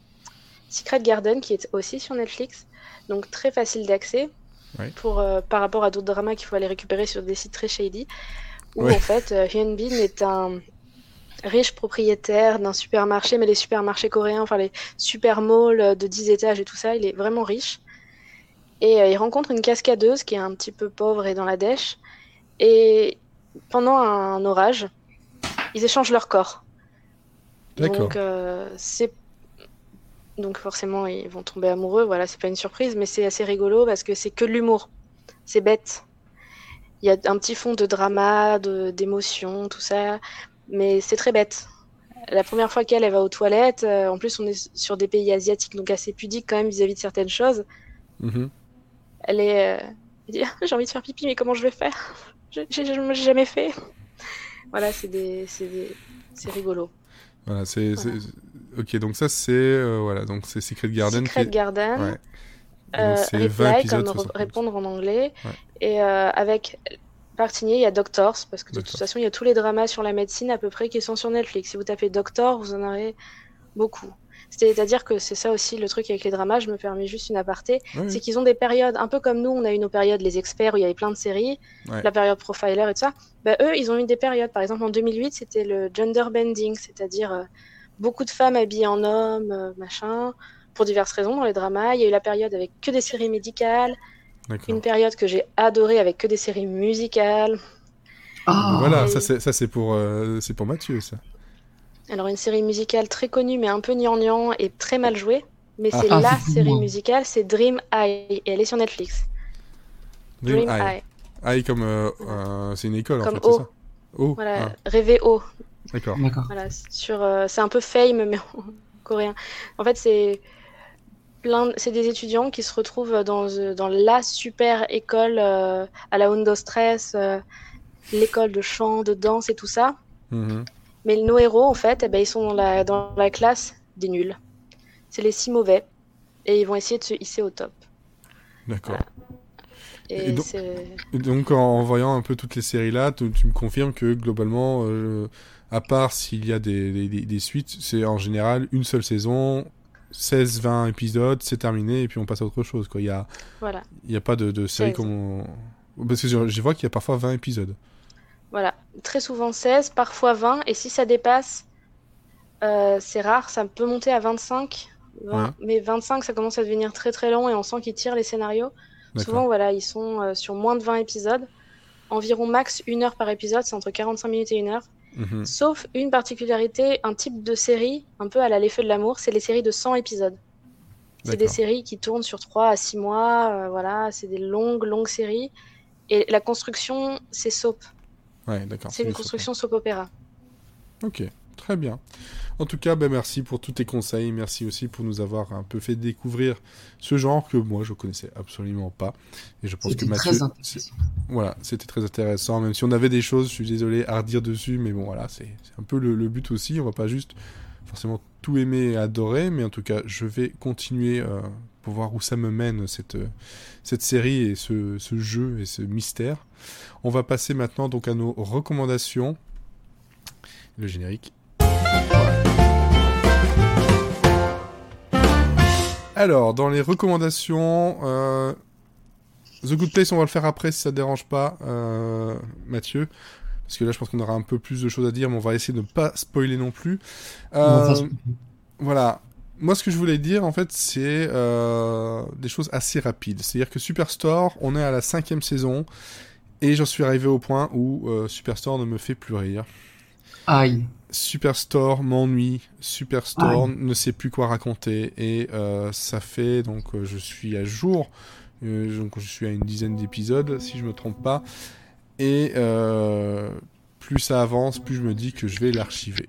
Secret Garden qui est aussi sur Netflix, donc très facile d'accès. Pour, euh, par rapport à d'autres dramas qu'il faut aller récupérer sur des sites très shady, où en fait Hyun Bin est un riche propriétaire d'un supermarché, mais les supermarchés coréens, enfin les super malls de 10 étages et tout ça, il est vraiment riche. Et euh, il rencontre une cascadeuse qui est un petit peu pauvre et dans la dèche. Et pendant un orage, ils échangent leur corps. Donc, euh, c'est. Donc, forcément, ils vont tomber amoureux. Voilà, c'est pas une surprise, mais c'est assez rigolo parce que c'est que de l'humour. C'est bête. Il y a un petit fond de drama, de- d'émotion, tout ça. Mais c'est très bête. La première fois qu'elle elle va aux toilettes, euh, en plus, on est sur des pays asiatiques, donc assez pudiques quand même vis-à-vis de certaines choses.
Mhm.
Elle est. euh, elle dit [laughs] J'ai envie de faire pipi, mais comment je vais faire? [laughs] Je- J'ai jamais fait. [laughs] Voilà, c'est des... c'est des- rigolo.
Voilà, c'est,
Voilà.
Ok, donc ça, c'est... euh, voilà, donc c'est Secret Garden
Secret
qui.
Garden,
Ouais.
Euh,
donc c'est 20
Reply, comme
60
re- répondre en anglais.
Ouais.
Et euh, avec Partigné, il y a Doctors, parce que de toute façon, il y a tous les dramas sur la médecine à peu près qui sont sur Netflix. Si vous tapez Doctor, vous en aurez beaucoup. C'est-à-dire que c'est ça aussi le truc avec les dramas, je me permets juste une aparté, c'est qu'ils ont des périodes, un peu comme nous, on a eu nos périodes les experts où il y avait plein de séries,
Ouais.
la période profiler et tout ça. Bah, eux, ils ont eu des périodes. Par exemple, en 2008, c'était le gender bending, c'est-à-dire euh, beaucoup de femmes habillées en hommes, euh, machin, pour diverses raisons dans les dramas. Il y a eu la période avec que des séries médicales, une période que j'ai adorée avec que des séries musicales.
Ah,
Voilà,
Et-
ça c'est, ça c'est pour, euh, c'est pour Mathieu, ça.
Alors, une série musicale très connue, mais un peu gnangnan et très mal jouée. Mais
Ah.
c'est
Ah,
la
c'est
série
moi.
musicale, c'est Dream Eye, et elle est sur Netflix.
Dream
Dream.
Eye.
Eye
comme... euh, euh, c'est une école,
Comme
en fait, c'est
O.
ça Oh,
Voilà,
ah,
rêver haut.
d'accord.
D'accord.
Voilà, c'est sur, euh, c'est un peu fame, mais en [laughs] coréen. En fait, c'est plein, c'est des étudiants qui se retrouvent dans, dans la super école euh, à la Undo Stress, euh, l'école de chant, de danse et tout ça.
Mhm.
Mais nos héros, en fait, eh ben, ils sont dans la, dans la classe des nuls. C'est les six mauvais. Et ils vont essayer de se hisser au top.
D'accord.
Et,
Et donc-
c'est...
Et Donc en voyant un peu toutes les séries là, tu, tu me confirmes que globalement, euh, à part s'il y a des, des- des- des suites, c'est en général une seule saison, 16-20 épisodes, c'est terminé et puis on passe à autre chose. Quoi. Il n'y a,
Voilà.
il y a pas de, de série
16.
comme on... Parce que je, je vois qu'il y a parfois 20 épisodes.
Voilà, très souvent 16, parfois 20, et si ça dépasse, euh, c'est rare, ça peut monter à 25, 20 mais 25, ça commence à devenir très très long et on sent qu'ils tirent les scénarios. Souvent, voilà, ils sont euh, sur moins de 20 épisodes. Environ max une heure par épisode, c'est entre 45 minutes et une heure.
Mhm.
Sauf une particularité, un type de série, un peu à la Les Feux de l'amour, c'est les séries de 100 épisodes. C'est des séries qui tournent sur 3 à 6 mois, euh, voilà, c'est des longues, longues séries. Et la construction, c'est soap.
Ouais, d'accord.
C'est une construction soap opéra.
Ok, très bien. En tout cas, ben, merci pour tous tes conseils. Merci aussi pour nous avoir un peu fait découvrir ce genre que moi je connaissais absolument pas. Et je pense que
C'était
Mathieu,
très
c'est-
intéressant.
voilà, c'était très intéressant. Même si on avait des choses, je suis désolé, à redire dessus, mais bon, voilà, c'est c'est un peu le, le but aussi. On va pas juste forcément tout aimer et adorer, mais en tout cas, je vais continuer euh, pour voir où ça me mène cette euh, cette série et ce, ce jeu et ce mystère. On va passer maintenant donc à nos recommandations. Le générique. Alors, dans les recommandations, euh, The Good Place, on va le faire après si ça te dérange pas, euh, Mathieu. Parce que là, je pense qu'on aura un peu plus de choses à dire, mais on va essayer de ne pas spoiler non plus. Euh, voilà. Moi, ce que je voulais dire, en fait, c'est euh, des choses assez rapides. C'est-à-dire que Superstore, on est à la cinquième saison, et j'en suis arrivé au point où euh, Superstore ne me fait plus rire.
Aïe.
Superstore m'ennuie, Superstore ne sait plus quoi raconter et euh, ça fait donc je suis à jour, donc je suis à une dizaine d'épisodes si je me trompe pas et plus ça avance, plus je me dis que je vais l'archiver.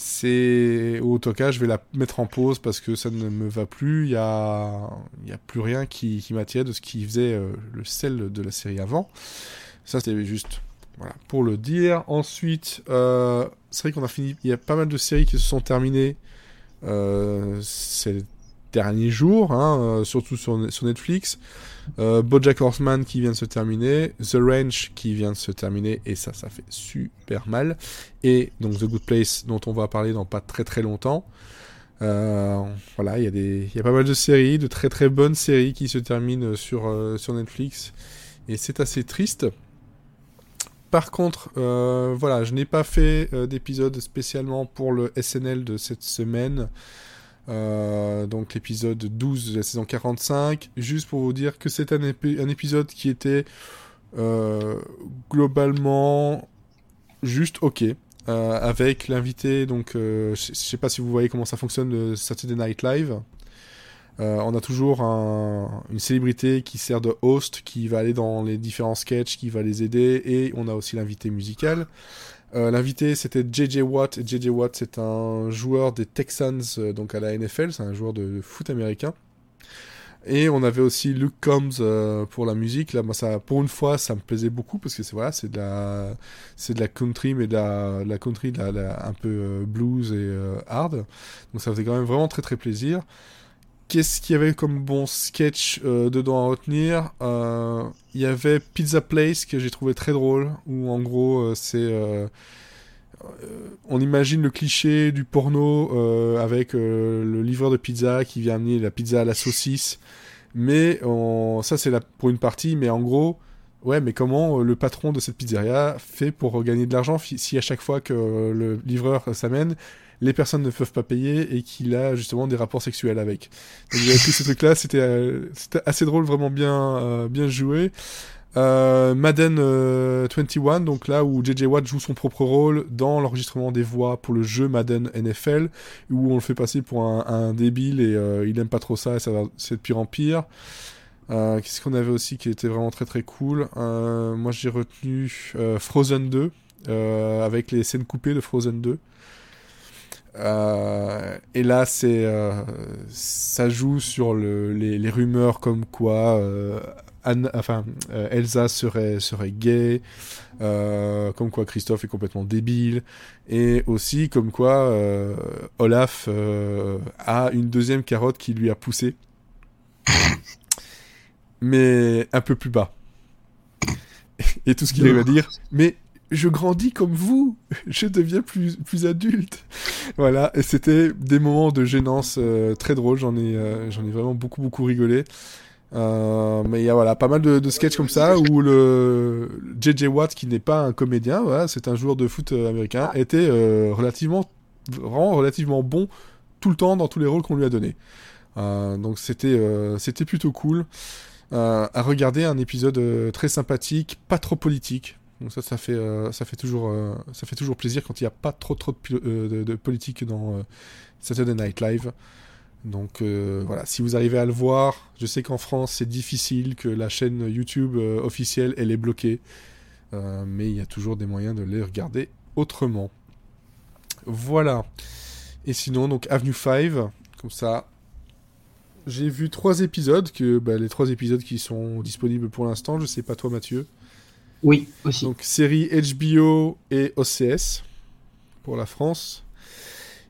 C'est au cas je vais la mettre en pause parce que ça ne me va plus. Il y a, y a plus rien qui, qui m'attire de ce qui faisait euh, le sel de la série avant. Ça c'était juste voilà, pour le dire. Ensuite, euh, c'est vrai qu'on a fini. Il y a pas mal de séries qui se sont terminées euh, derniers jours, hein, euh, surtout sur, Netflix. Euh, BoJack Horseman qui vient de se terminer, The Ranch qui vient de se terminer, et ça, ça fait super mal. Et donc The Good Place dont on va parler dans pas très très longtemps. Euh, voilà, il y a y a pas mal de séries, de très très bonnes séries qui se terminent sur sur Netflix, et c'est assez triste. Par contre, voilà, je n'ai pas fait d'épisode spécialement pour le SNL de cette semaine. Euh, donc l'épisode 12 de la saison 45. Juste pour vous dire que c'est un, un épisode qui était euh, globalement juste ok. Euh, avec l'invité, donc je sais pas si vous voyez comment ça fonctionne le Saturday Night Live. On a toujours un- une célébrité qui sert de host, qui va aller dans les différents sketchs, qui va les aider, et on a aussi l'invité musical. Euh, L'invité c'était JJ Watt, et JJ Watt c'est un joueur des Texans, euh, donc à la NFL, c'est un joueur de, foot américain. Et on avait aussi Luke Combs euh, pour la musique. Là, ça, pour une fois, ça me plaisait beaucoup parce que c'est voilà, c'est de la, c'est de la country, mais de la, country, de un peu blues et hard. Donc ça faisait quand même vraiment très très plaisir. Qu'est-ce qu'il y avait comme bon sketch euh, dedans à retenir? Euh, Il y avait Pizza Place que j'ai trouvé très drôle, où en gros euh, c'est on imagine le cliché du porno avec le livreur de pizza qui vient amener la pizza à la saucisse, mais on- ça c'est pour une partie, mais en gros Ouais, mais comment le patron de cette pizzeria fait pour gagner de l'argent si à chaque fois que le livreur s'amène, les personnes ne peuvent pas payer et qu'il a justement des rapports sexuels avec. Donc avait tout ce truc-là, c'était euh, c'était assez drôle, vraiment bien euh, bien joué. Euh, Madden euh, 21, donc là où JJ Watt joue son propre rôle dans l'enregistrement des voix pour le jeu Madden NFL, où on le fait passer pour un, débile et il aime pas trop ça et ça c'est de pire en pire. Qu'est-ce qu'on avait aussi qui était vraiment très très cool? Moi j'ai retenu Frozen 2 euh, avec les scènes coupées de Frozen 2. Euh, et là, c'est, euh, ça joue sur le, les, les rumeurs comme quoi euh, Anne, enfin, euh, Elsa serait, serait gay, comme quoi Christophe est complètement débile, et aussi comme quoi Olaf a une deuxième carotte qui lui a poussé, [laughs] mais un peu plus bas. Et tout ce qu'il arrive à dire, mais je grandis comme vous, [laughs] je deviens plus, plus adulte. Voilà, et c'était des moments de gênance euh, très drôles, j'en ai, euh, j'en ai vraiment beaucoup, beaucoup rigolé. Euh, mais il y a voilà, pas mal de, de sketchs comme ça où le JJ Watt, qui n'est pas un comédien, voilà, c'est un joueur de foot américain, était euh, relativement, vraiment relativement bon tout le temps dans tous les rôles qu'on lui a donnés. donc c'était c'était plutôt cool à regarder un épisode très sympathique, pas trop politique. Donc ça, ça fait, ça fait toujours, ça fait toujours plaisir quand il n'y a pas trop trop de, de politique dans Saturday Night Live. Donc euh, voilà, si vous arrivez à le voir, je sais qu'en France c'est difficile, que la chaîne YouTube euh, officielle elle est bloquée, euh, mais il y a toujours des moyens de les regarder autrement. Voilà. Et sinon donc Avenue 5, comme ça, j'ai vu trois épisodes, que bah, les trois épisodes qui sont disponibles pour l'instant. Je sais pas toi Mathieu.
Oui aussi.
Donc série HBO et OCS pour la France.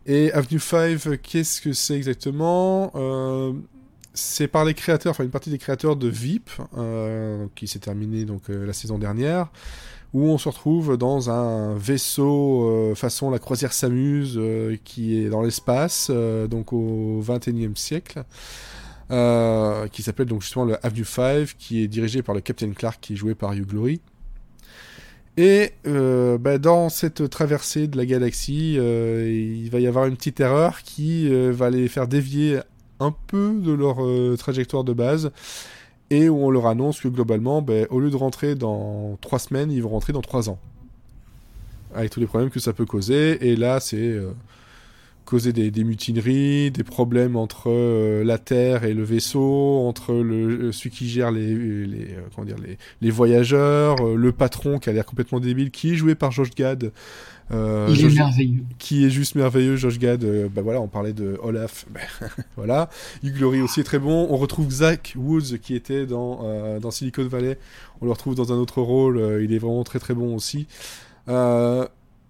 Et Avenue 5, qu'est-ce que c'est exactement? Euh, C'est par les créateurs, enfin une partie des créateurs de VIP, euh, qui s'est terminé donc euh, la saison dernière, où on se retrouve dans un vaisseau façon la croisière s'amuse, qui est dans l'espace, donc au 21e siècle. qui s'appelle donc justement le Avenue 5, qui est dirigé par le Captain Clark, qui est joué par Hugh. Et euh, bah, dans cette traversée de la galaxie, euh, il va y avoir une petite erreur qui euh, va les faire dévier un peu de leur trajectoire de base et où on leur annonce que globalement, bah, au lieu de rentrer dans trois semaines, ils vont rentrer dans trois ans. Avec tous les problèmes que ça peut causer. Et là, c'est causer des, mutineries, des problèmes entre euh, la Terre et le vaisseau, entre le, euh, celui qui gère les, les, euh, comment dire, les, les voyageurs, le patron qui a l'air complètement débile, qui est joué par Josh Gad.
Il est merveilleux.
Qui est juste merveilleux, Josh Gad. bah voilà, on parlait de Olaf. [laughs] Ben, voilà. Hugh Glory aussi est très bon. On retrouve Zach Woods qui était dans, dans Silicon Valley. On le retrouve dans un autre rôle. il est vraiment très très bon aussi. Euh,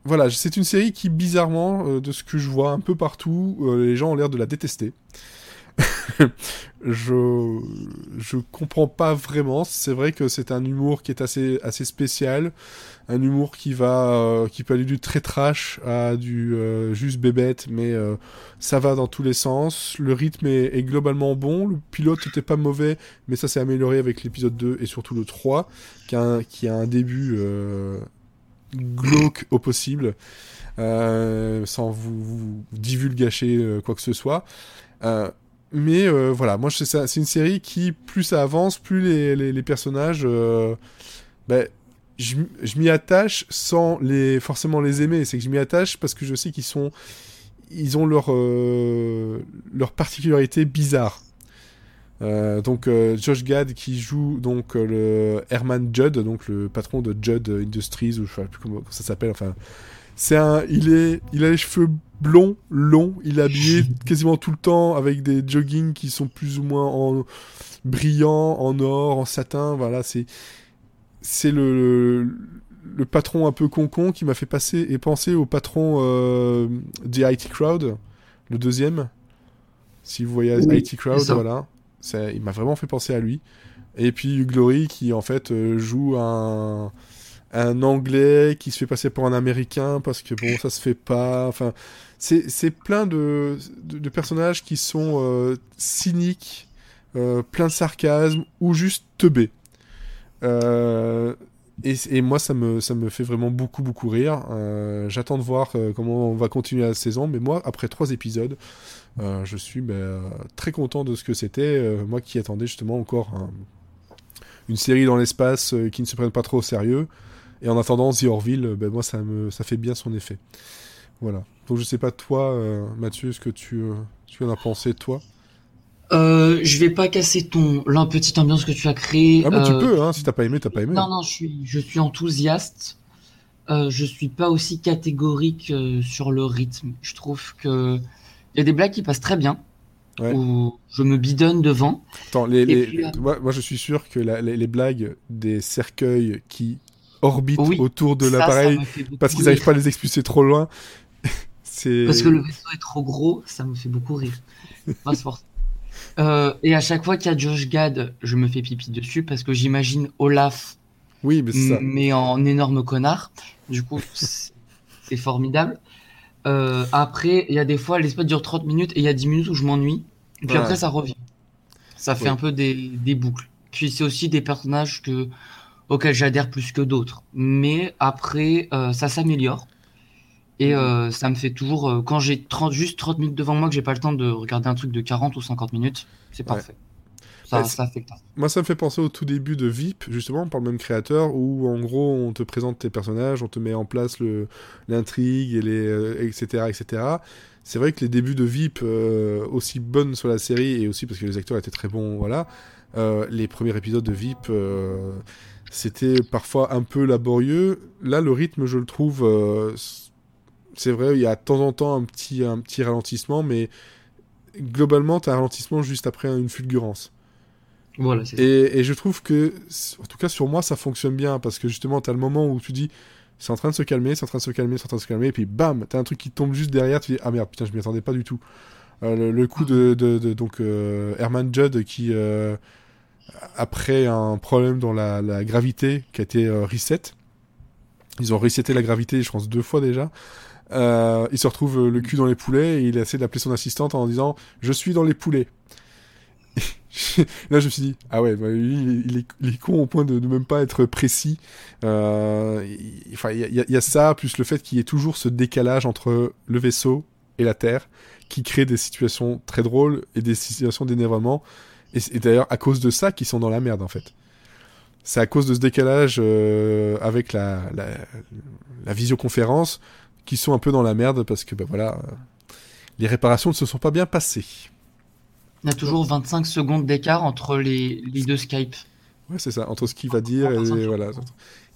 voilà, c'est une série qui, bizarrement, euh, de ce que je vois un peu partout, euh, les gens ont l'air de la détester. [laughs] je je comprends pas vraiment. C'est vrai que c'est un humour qui est assez assez spécial, un humour qui va euh, qui peut aller du très trash à du juste bébête, mais ça va dans tous les sens. Le rythme est, globalement bon. Le pilote n'était pas mauvais, mais ça s'est amélioré avec l'épisode 2 et surtout le 3, qui a qui a un début glauque au possible, euh, sans vous, vous euh, quoi que ce soit. Euh, mais voilà, moi c'est une série qui, plus ça avance, plus les, les, personnages, ben, je, je m'y attache sans les, forcément les aimer. C'est que je m'y attache parce que je sais qu'ils sont, ils ont leur, leur particularité bizarre. Euh, donc euh, Josh Gad qui joue donc euh, le Herman Judd, donc le patron de Judd Industries ou je sais plus comment ça s'appelle. Enfin, c'est un, il est, il a les cheveux blonds, longs, il est habillé quasiment tout le temps avec des joggings qui sont plus ou moins en brillants, en or, en satin. Voilà, c'est, c'est le, le, patron un peu concon qui m'a fait passer et penser au patron des IT Crowd, le deuxième. Si vous voyez IT Crowd, voilà il m'a vraiment fait penser à lui. Et puis Glory qui en fait euh, joue un, un anglais qui se fait passer pour un américain parce que bon ça se fait pas. Enfin c'est plein de, de, personnages qui sont euh, cyniques, euh, plein de sarcasme ou juste teubés. Et, et, moi, ça me, ça me fait vraiment beaucoup, beaucoup rire. J'attends de voir comment on va continuer la saison. Mais moi, après trois épisodes, euh, je suis ben, très content de ce que c'était. Euh, moi qui attendais justement encore une série dans l'espace euh, qui ne se prenne pas trop au sérieux. Et en attendant The Orville, ben, moi ça, me, ça fait bien son effet. Voilà. Donc je sais pas toi, Mathieu, ce que tu, tu en as pensé toi?
Euh, je vais pas casser ton la petite ambiance que tu as créée.
Ah mais tu peux, hein, si t'as pas aimé, t'as pas aimé.
Non non, je suis je suis enthousiaste. Euh, je suis pas aussi catégorique sur le rythme. Je trouve que y a des blagues qui passent très bien. Où je me bidonne devant.
Attends, les, euh, moi, je suis sûr que les, blagues des cercueils qui orbitent autour de l'appareil parce qu'ils n'arrivent pas à les expulser trop loin. [laughs]
c'est... Parce que le vaisseau est trop gros, ça me fait beaucoup rire. euh, et à chaque fois qu'il y a Josh Gad, je me fais pipi dessus parce que j'imagine Olaf,
oui, mais, ça.
mais en énorme connard. Du coup, [laughs] c'est formidable. Euh, après, il y a des fois, l'espace dure 30 minutes et il y a 10 minutes où je m'ennuie. Et puis après, ça revient. Ça fait un peu des, des boucles. Puis c'est aussi des personnages que, auxquels j'adhère plus que d'autres. Mais après, euh, ça s'améliore. Et euh, ça me fait toujours, euh, quand j'ai 30, juste 30 minutes devant moi, que j'ai pas le temps de regarder un truc de 40 ou 50 minutes, c'est
Ouais.
parfait. Ça, ça
Moi, ça me fait penser au tout début de VIP, justement, par le même créateur, où en gros, on te présente tes personnages, on te met en place le- l'intrigue, et les, euh, etc., etc. C'est vrai que les débuts de VIP, euh, aussi bonnes sur la série, et aussi parce que les acteurs étaient très bons, voilà, euh, les premiers épisodes de VIP, c'était parfois un peu laborieux. Là, le rythme, je le trouve, c'est vrai, il y a de temps en temps un petit, un petit ralentissement, mais globalement, tu as un ralentissement juste après une fulgurance.
Voilà, c'est ça.
Et, je trouve que, en tout cas sur moi, ça fonctionne bien parce que justement, t'as le moment où tu dis, c'est en train de se calmer, c'est en train de se calmer, c'est en train de se calmer, et puis bam, t'as un truc qui tombe juste derrière, tu dis, ah merde, putain, je m'y attendais pas du tout. Euh, le, le coup de, de, de- donc euh, Herman Judd qui, euh, après un problème dans la, la gravité qui a été reset, ils ont reseté la gravité, je pense deux fois déjà. Il se retrouve le cul dans les poulets et il essaie d'appeler son assistante en disant je suis dans les poulets. [laughs] Là, je me suis dit, ah ouais, bah, lui, il, est- con au point de, de même pas être précis. Euh, il- Enfin, y, a- ça, plus le fait qu'il y ait toujours ce décalage entre le vaisseau et la Terre, qui crée des situations très drôles et des situations d'énervement. Et, d'ailleurs, à cause de ça, qu'ils sont dans la merde, en fait. C'est à cause de ce décalage euh, avec la, la, la visioconférence qu'ils sont un peu dans la merde parce que, bah voilà, euh, les réparations ne se sont pas bien passées.
Il y a toujours 25 secondes d'écart entre les, les deux Skype.
Ouais, c'est ça, entre ce qu'il va dire et voilà.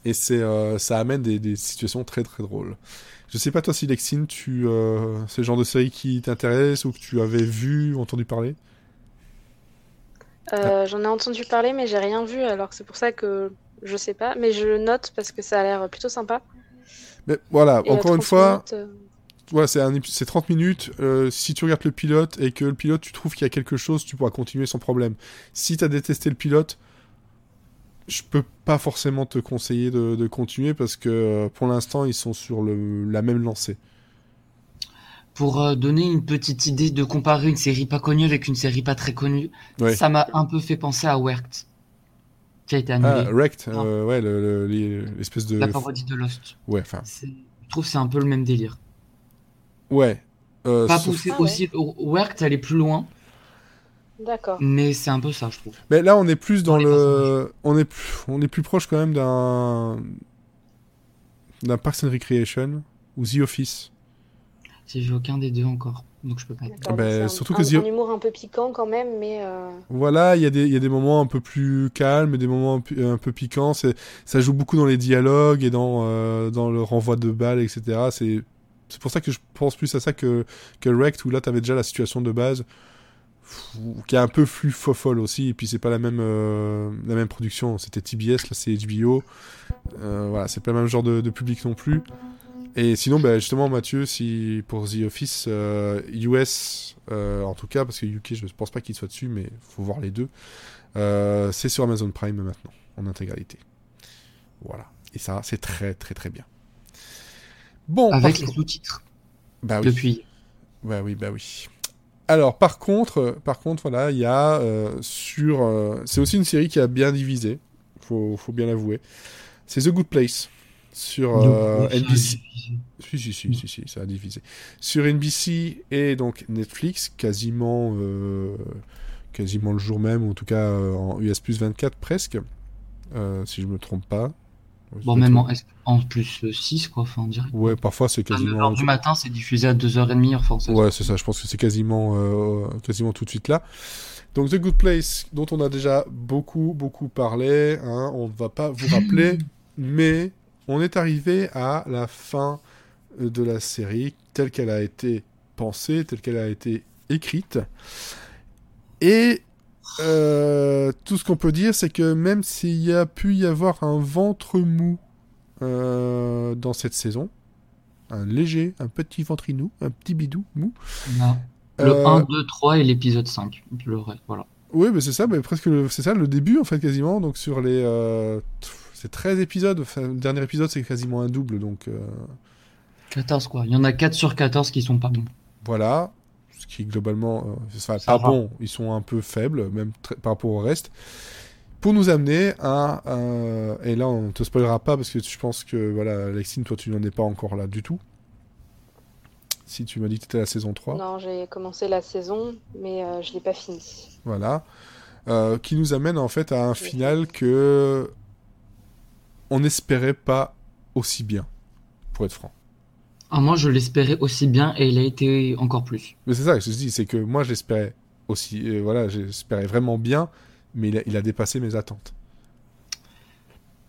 Et c'est, euh, ça amène des, des situations très très drôles. Je sais pas toi si Lexine, tu, euh, c'est le genre de série qui t'intéresse ou que tu avais vu, entendu parler?
Euh, J'en ai entendu parler, mais j'ai rien vu, alors que c'est pour ça que je sais pas. Mais je le note parce que ça a l'air plutôt sympa.
Mais voilà,
Et à
encore une
30
fois,
minutes, euh,
voilà, c'est un, épi- c'est 30 minutes. euh, si tu regardes le pilote et que le pilote, tu trouves qu'il y a quelque chose, tu pourras continuer sans problème. Si tu as détesté le pilote, je peux pas forcément te conseiller de, de continuer parce que euh, pour l'instant, ils sont sur le, la même lancée.
Pour euh, donner une petite idée de comparer une série pas connue avec une série pas très connue,
Ouais.
ça m'a un peu fait penser à Worked, qui a été
Ah,
annulé.
Wrecked, euh, ouais, le- le- les- l'espèce de.
La parodie de Lost.
Ouais, enfin.
Je trouve que c'est un peu le même délire.
Ouais. Euh,
Pas
sauf-
poussé
Ah ouais.
aussi. Worked, elle est plus loin,
D'accord.
mais c'est un peu ça, je trouve.
Mais là, on est plus dans le. On est, plus... on est plus proche quand même d'un. d'un Parks and Recreation ou The Office.
J'ai vu aucun des deux encore, donc je peux pas. être-
D'accord,
ben, surtout
un,
que
un-
The-
un humour un peu piquant quand même, mais euh,
Voilà, il y, a des- il y a des moments un peu plus calmes et des moments un peu, un peu piquants. C'est- Ça joue beaucoup dans les dialogues et dans, euh, dans le renvoi de balles, etc. C'est c'est pour ça que je pense plus à ça que, que où là, t'avais déjà la situation de base, qui est un peu plus fofolle aussi. Et puis, c'est pas la même, euh, la même production. C'était TBS, là, c'est HBO. Euh, voilà, c'est pas le même genre de, public non plus. Et sinon, bah, justement, Mathieu, si pour The Office US, euh, en tout cas, parce que UK, je pense pas qu'il soit dessus, mais faut voir les deux, c'est sur Amazon Prime maintenant, en intégralité. Voilà. Et ça, c'est très, très, très bien. Bon,
Avec les sous-titres
bah oui.
depuis.
Bah oui, bah oui. Alors, par contre, euh, par contre, voilà, il y a euh, sur. euh, c'est aussi une série qui a bien divisé, faut, faut bien l'avouer. C'est The Good Place sur euh, NBC. Si, si, si, si, si, ça a divisé. Sur NBC et donc Netflix, quasiment, quasiment le jour même, ou en tout cas en US plus 24 presque, si je me trompe pas.
Bon, même en, en plus 6, quoi, enfin, on dirait.
Ouais, parfois c'est
À
quasiment.
9h du matin, c'est diffusé à 2h30 heure française.
Ouais, c'est ça, je pense que c'est quasiment, euh, quasiment tout de suite là. Donc The Good Place, dont on a déjà beaucoup, beaucoup parlé, hein, on ne va pas vous rappeler, [laughs] mais on est arrivé à la fin euh, de la série telle qu'elle a été pensée, telle qu'elle a été écrite. Et euh, tout ce qu'on peut dire, c'est que même s'il y a pu y avoir un ventre mou euh, dans cette saison, un léger, un petit ventrinou, un petit bidou mou.
Non. Le
Euh,
1, 2, 3 et l'épisode 5. Le reste, voilà.
Oui, mais c'est ça, mais presque le- c'est ça le début en fait quasiment. Donc sur les, euh, c'est 13 épisodes. Enfin, le dernier épisode c'est quasiment un double, donc euh,
14, quoi. Il y en a 4 sur 14 qui sont pas bons.
voilà. Qui globalement, euh, enfin, pas
va.
bon, ils sont un peu faibles, même par rapport au reste. Pour nous amener à, euh, et là on te spoilera pas parce que je pense que voilà, Alexine, toi tu n'en es pas encore là du tout. Si tu m'as dit que tu étais à la saison 3.
Non, j'ai commencé la saison, mais euh, je l'ai pas fini.
Voilà. Euh, qui nous amène en fait à un final que on n'espérait pas aussi bien, pour être franc.
Ah, moi, je l'espérais aussi bien et il a été encore plus.
Mais c'est ça que je te dis, c'est que moi j'espérais aussi, euh, voilà, j'espérais vraiment bien, mais il a, il a dépassé mes attentes.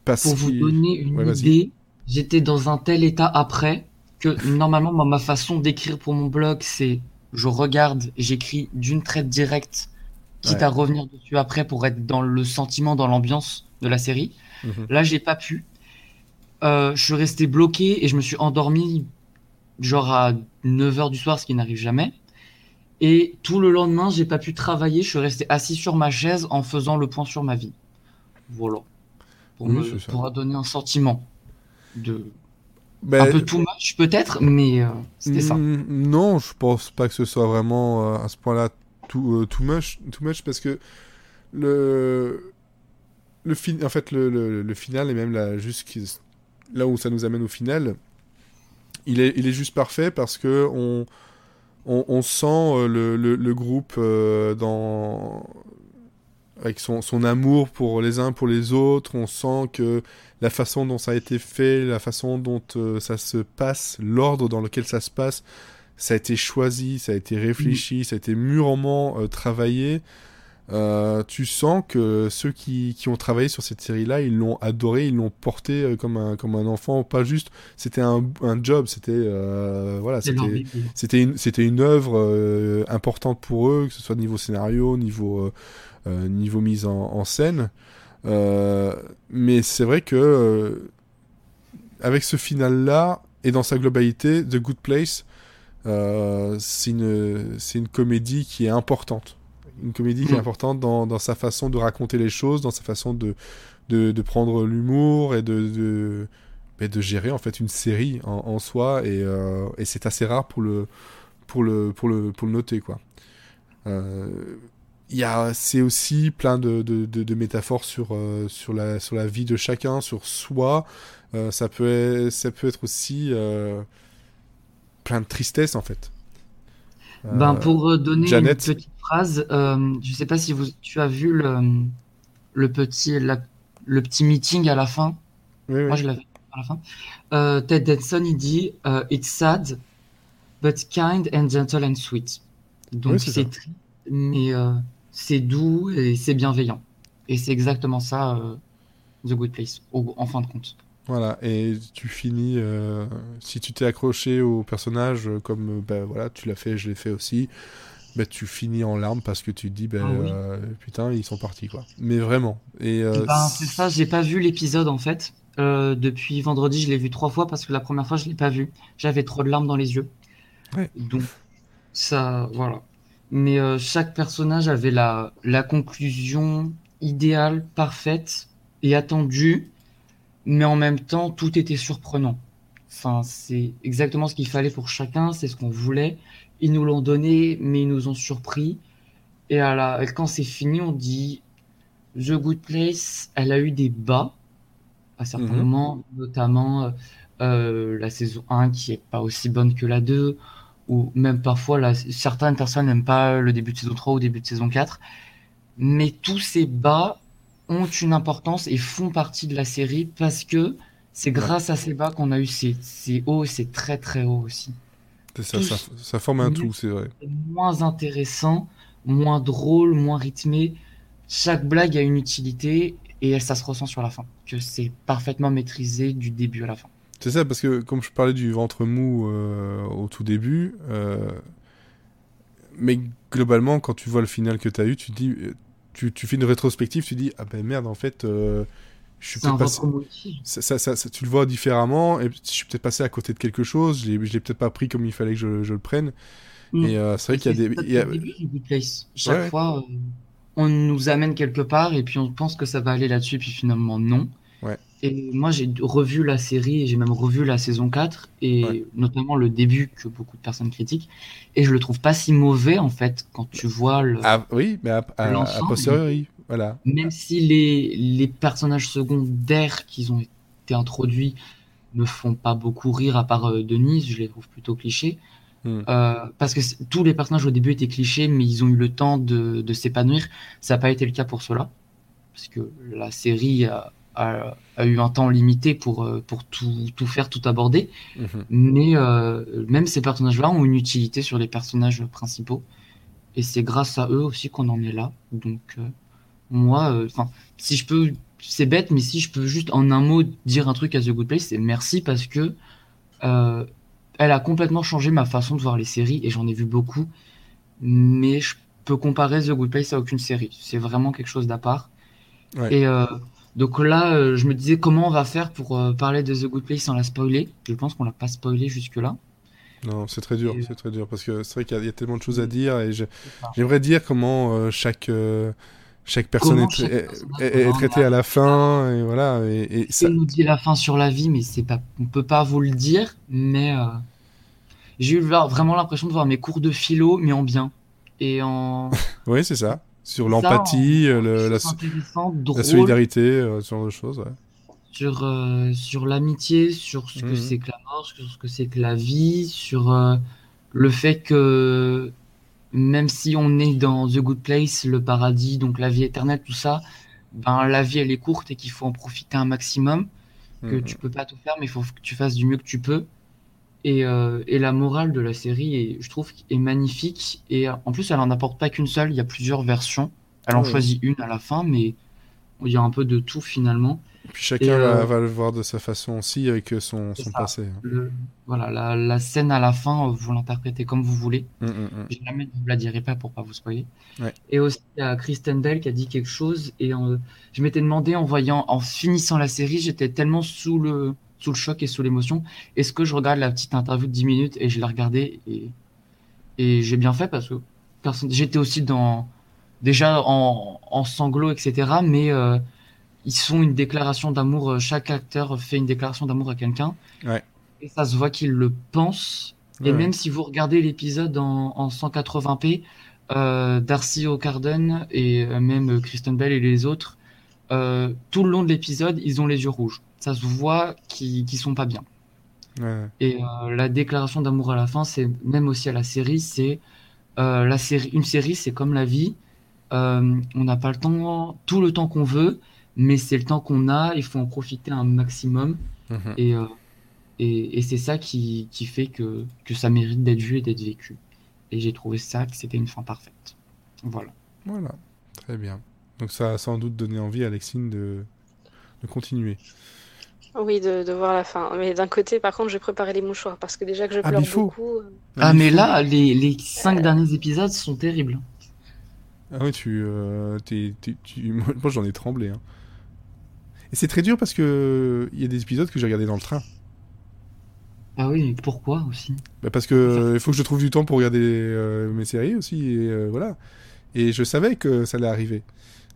Parce Pour vous donner une
Ouais,
idée, j'étais dans un tel état après que normalement, moi, ma façon d'écrire pour mon blog, c'est je regarde, j'écris d'une traite directe, quitte
Ouais.
à revenir dessus après pour être dans le sentiment, dans l'ambiance de la série.
Mhm.
Là, j'ai pas pu. Euh, je suis resté bloqué et je me suis endormi genre à 9h du soir, ce qui n'arrive jamais. Et tout le lendemain, j'ai pas pu travailler. Je suis resté assis sur ma chaise en faisant le point sur ma vie. Voilà. Pour,
Oui,
me, pour donner un sentiment de
Ben,
un peu too much peut-être, mais euh, c'était ça.
Mm, Non, je pense pas que ce soit vraiment euh, à ce point-là too, euh, too much, too much parce que le le fin, en fait le, le, le final et même là jusqu'à là où ça nous amène au final, il est il est juste parfait parce que on on, on sent euh, le, le, le groupe euh, dans avec son, son amour pour les uns pour les autres, on sent que la façon dont ça a été fait, la façon dont euh, ça se passe, l'ordre dans lequel ça se passe, ça a été choisi, ça a été réfléchi, ça a été mûrement euh, travaillé. Euh, tu sens que ceux qui, qui ont travaillé sur cette série-là, ils l'ont adoré, ils l'ont porté euh, comme un, comme un enfant, pas juste. C'était un, un job, c'était euh, voilà, c'était une, une œuvre euh, importante pour eux, que ce soit niveau scénario, niveau, niveau mise en, en scène. Mais c'est vrai que avec ce final-là et dans sa globalité, The Good Place, c'est une, c'est une comédie qui est importante. Une comédie qui est
Mm.
importante dans, dans sa façon de raconter les choses, dans sa façon de, de, de prendre l'humour et de, de, mais de gérer en fait une série en, en soi. Et, euh, et c'est assez rare pour le, pour le, pour le, pour le noter, quoi. Euh, il y a, c'est aussi plein de, métaphores sur, euh, sur, la, sur la vie de chacun, sur soi. Euh, ça, peut être, ça peut être aussi plein de tristesse, en fait.
Ben,
Euh,
pour euh, donner
Janet.
une petite phrase, euh, je sais pas si vous, tu as vu le, le, petit, la- le petit meeting à la fin.
oui, oui.
Moi, je l'avais à la fin. Euh, Ted Danson, il dit euh, It's sad, but kind and gentle and sweet. Donc,
Oui, c'est
triste, mais c'est doux et c'est bienveillant. Et c'est exactement ça, The Good Place, au- en fin de compte.
Voilà, et tu finis, euh, si tu t'es accroché au personnage, euh, comme euh, ben, voilà, tu l'as fait, je l'ai fait aussi, ben, tu finis en larmes parce que tu te dis, ben,
Ah oui.
euh, putain, ils sont partis, quoi. Mais vraiment. Et, euh,
Ben, c'est ça, j'ai pas vu l'épisode en fait. Depuis vendredi, je l'ai vu trois fois parce que la première fois, je l'ai pas vu. J'avais trop de larmes dans les yeux.
Ouais.
Donc, ça, voilà. Mais chaque personnage avait la, la conclusion idéale, parfaite et attendue, mais en même temps, tout était surprenant. Enfin, c'est exactement ce qu'il fallait pour chacun, c'est ce qu'on voulait. Ils nous l'ont donné, mais ils nous ont surpris. Et à la, quand c'est fini, on dit The Good Place, elle a eu des bas à certains
Mhm.
moments, notamment euh, euh, la saison 1 qui est pas aussi bonne que la 2, ou même parfois la, certaines personnes n'aiment pas le début de saison 3 ou début de saison 4. Mais tous ces bas ont une importance et font partie de la série parce que c'est grâce à ces bas qu'on a eu ces, ces hauts et ces très très hauts aussi.
c'est ça,
tous-
ça, ça forme un
Oui.
tout, c'est vrai.
Moins intéressant, moins drôle, moins rythmé. Chaque blague a une utilité et ça se ressent sur la fin. Que c'est parfaitement maîtrisé du début à la fin.
C'est ça, parce que comme je parlais du ventre mou euh, au tout début, euh, mais globalement, quand tu vois le final que tu as eu, tu te dis, tu, tu fais une rétrospective, tu dis, ah ben merde, en fait, euh, je suis peut-être passé... ça, ça- ça- ça- tu le vois différemment, et je suis peut-être passé à côté de quelque chose, je l'ai peut-être pas pris comme il fallait que je, je le prenne.
Mm.
Et euh, c'est vrai qu'il y a des. Y a-
début. Chaque
Ouais.
fois, euh, on nous amène quelque part et puis on pense que ça va aller là-dessus, puis finalement non.
Ouais.
Et moi, j'ai revu la série et j'ai même revu la saison 4 et
Ouais.
notamment le début que beaucoup de personnes critiquent. Et je le trouve pas si mauvais en fait quand tu vois le.
Ah, oui, mais à, à, à posteriori, voilà.
Même si les, les personnages secondaires qui ont été introduits me font pas beaucoup rire, à part euh, Denise, je les trouve plutôt clichés.
Hmm.
Euh, parce que tous les personnages au début étaient clichés, mais ils ont eu le temps de, de s'épanouir. Ça n'a pas été le cas pour cela, parce que la série a, a- a eu un temps limité pour, euh, pour tout, tout faire, tout aborder.
Mhm.
Mais euh, même ces personnages-là ont une utilité sur les personnages principaux. Et c'est grâce à eux aussi qu'on en est là. Donc, euh, moi, euh, si je peux, c'est bête, mais si je peux juste en un mot dire un truc à The Good Place, c'est merci parce que elle a complètement changé ma façon de voir les séries et j'en ai vu beaucoup. Mais je peux comparer The Good Place à aucune série. C'est vraiment quelque chose d'à part.
Ouais.
Et donc là, euh, je me disais comment on va faire pour euh, parler de The Good Place sans la spoiler? Je pense qu'on l'a pas spoilé jusque-là.
Non, c'est très dur, c'est très dur parce que c'est vrai qu'il y, a- il y a tellement de choses à dire et j'aimerais dire comment euh, chaque euh, chaque personne est,
chaque
est-
personnage
est- est
aura un
traitée à la fin et voilà et, et ça,
nous dit la fin sur la vie, mais c'est pas, on peut pas vous le dire. Mais euh, j'ai eu vraiment l'impression de voir mes cours de philo, mais en bien et en [laughs]
oui c'est ça sur l'empathie, le- la, solidarité, euh, ce genre de choses. Ouais.
sur euh, sur l'amitié, sur ce que
Mhm.
c'est que la mort, sur ce que c'est que la vie, sur euh, le fait que même si on est dans The Good Place, le paradis, donc la vie éternelle, tout ça, ben la vie elle est courte et qu'il faut en profiter un maximum. que
Mhm.
tu peux pas tout faire, mais il faut que tu fasses du mieux que tu peux. Et, euh, et la morale de la série, est, je trouve, est magnifique. Et euh, en plus, elle en apporte pas qu'une seule, il y a plusieurs versions. Elle en
Ouais.
choisit une à la fin, mais il y a un peu de tout finalement.
Puis chacun
Et, euh,
va, le voir de sa façon aussi avec son, son passé.
Le, voilà, la, la scène à la fin, vous l'interprétez comme vous voulez.
Mm, mm, mm.
Je ne vous la dirai pas pour pas vous spoiler.
Ouais.
Et aussi, il y a Kristen Bell qui a dit quelque chose. Et je m'étais demandé en voyant, en finissant la série, j'étais tellement sous le, sous le choc et sous l'émotion. Est-ce que je regarde la petite interview de 10 minutes et je l'ai regardée et, et j'ai bien fait parce que personne, j'étais aussi dans, déjà en, en sanglots, etc. Mais euh, ils font une déclaration d'amour. euh, Chaque acteur fait une déclaration d'amour à quelqu'un.
Ouais.
Et ça se voit qu'il le pense. Et même si vous regardez l'épisode en, en 180p, euh, Darcy O'Carden et même Kristen Bell et les autres, euh, tout le long de l'épisode, ils ont les yeux rouges. Ça se voit qu'ils qu'ils sont pas bien.
Ouais.
Et euh, la déclaration d'amour à la fin, c'est même aussi à la série, c'est euh, la série, une série, c'est comme la vie. Euh, on n'a pas le temps, tout le temps qu'on veut, mais c'est le temps qu'on a. Il faut en profiter un maximum.
Mhm.
Et, et, et c'est ça qui, qui fait que, que ça mérite d'être vu et d'être vécu. Et j'ai trouvé ça que c'était une fin parfaite. Voilà.
Voilà, très bien. Donc ça a sans doute donné envie à Alexine de, de continuer.
Oui, de, de voir la fin. Mais d'un côté, par contre, je préparais les mouchoirs parce que déjà que je
Ah,
pleure beaucoup. euh,
Ah, mais là, les, les cinq derniers épisodes sont terribles.
Ah oui, tu, euh, t'es- t'es- tu... [laughs] moi j'en ai tremblé. hein. Et c'est très dur parce que il y a des épisodes que j'ai regardés dans le train.
Ah oui, mais pourquoi aussi?
Bah, parce que euh, il faut que je trouve du temps pour regarder euh, mes séries aussi, et euh, voilà. Et je savais que ça allait arriver.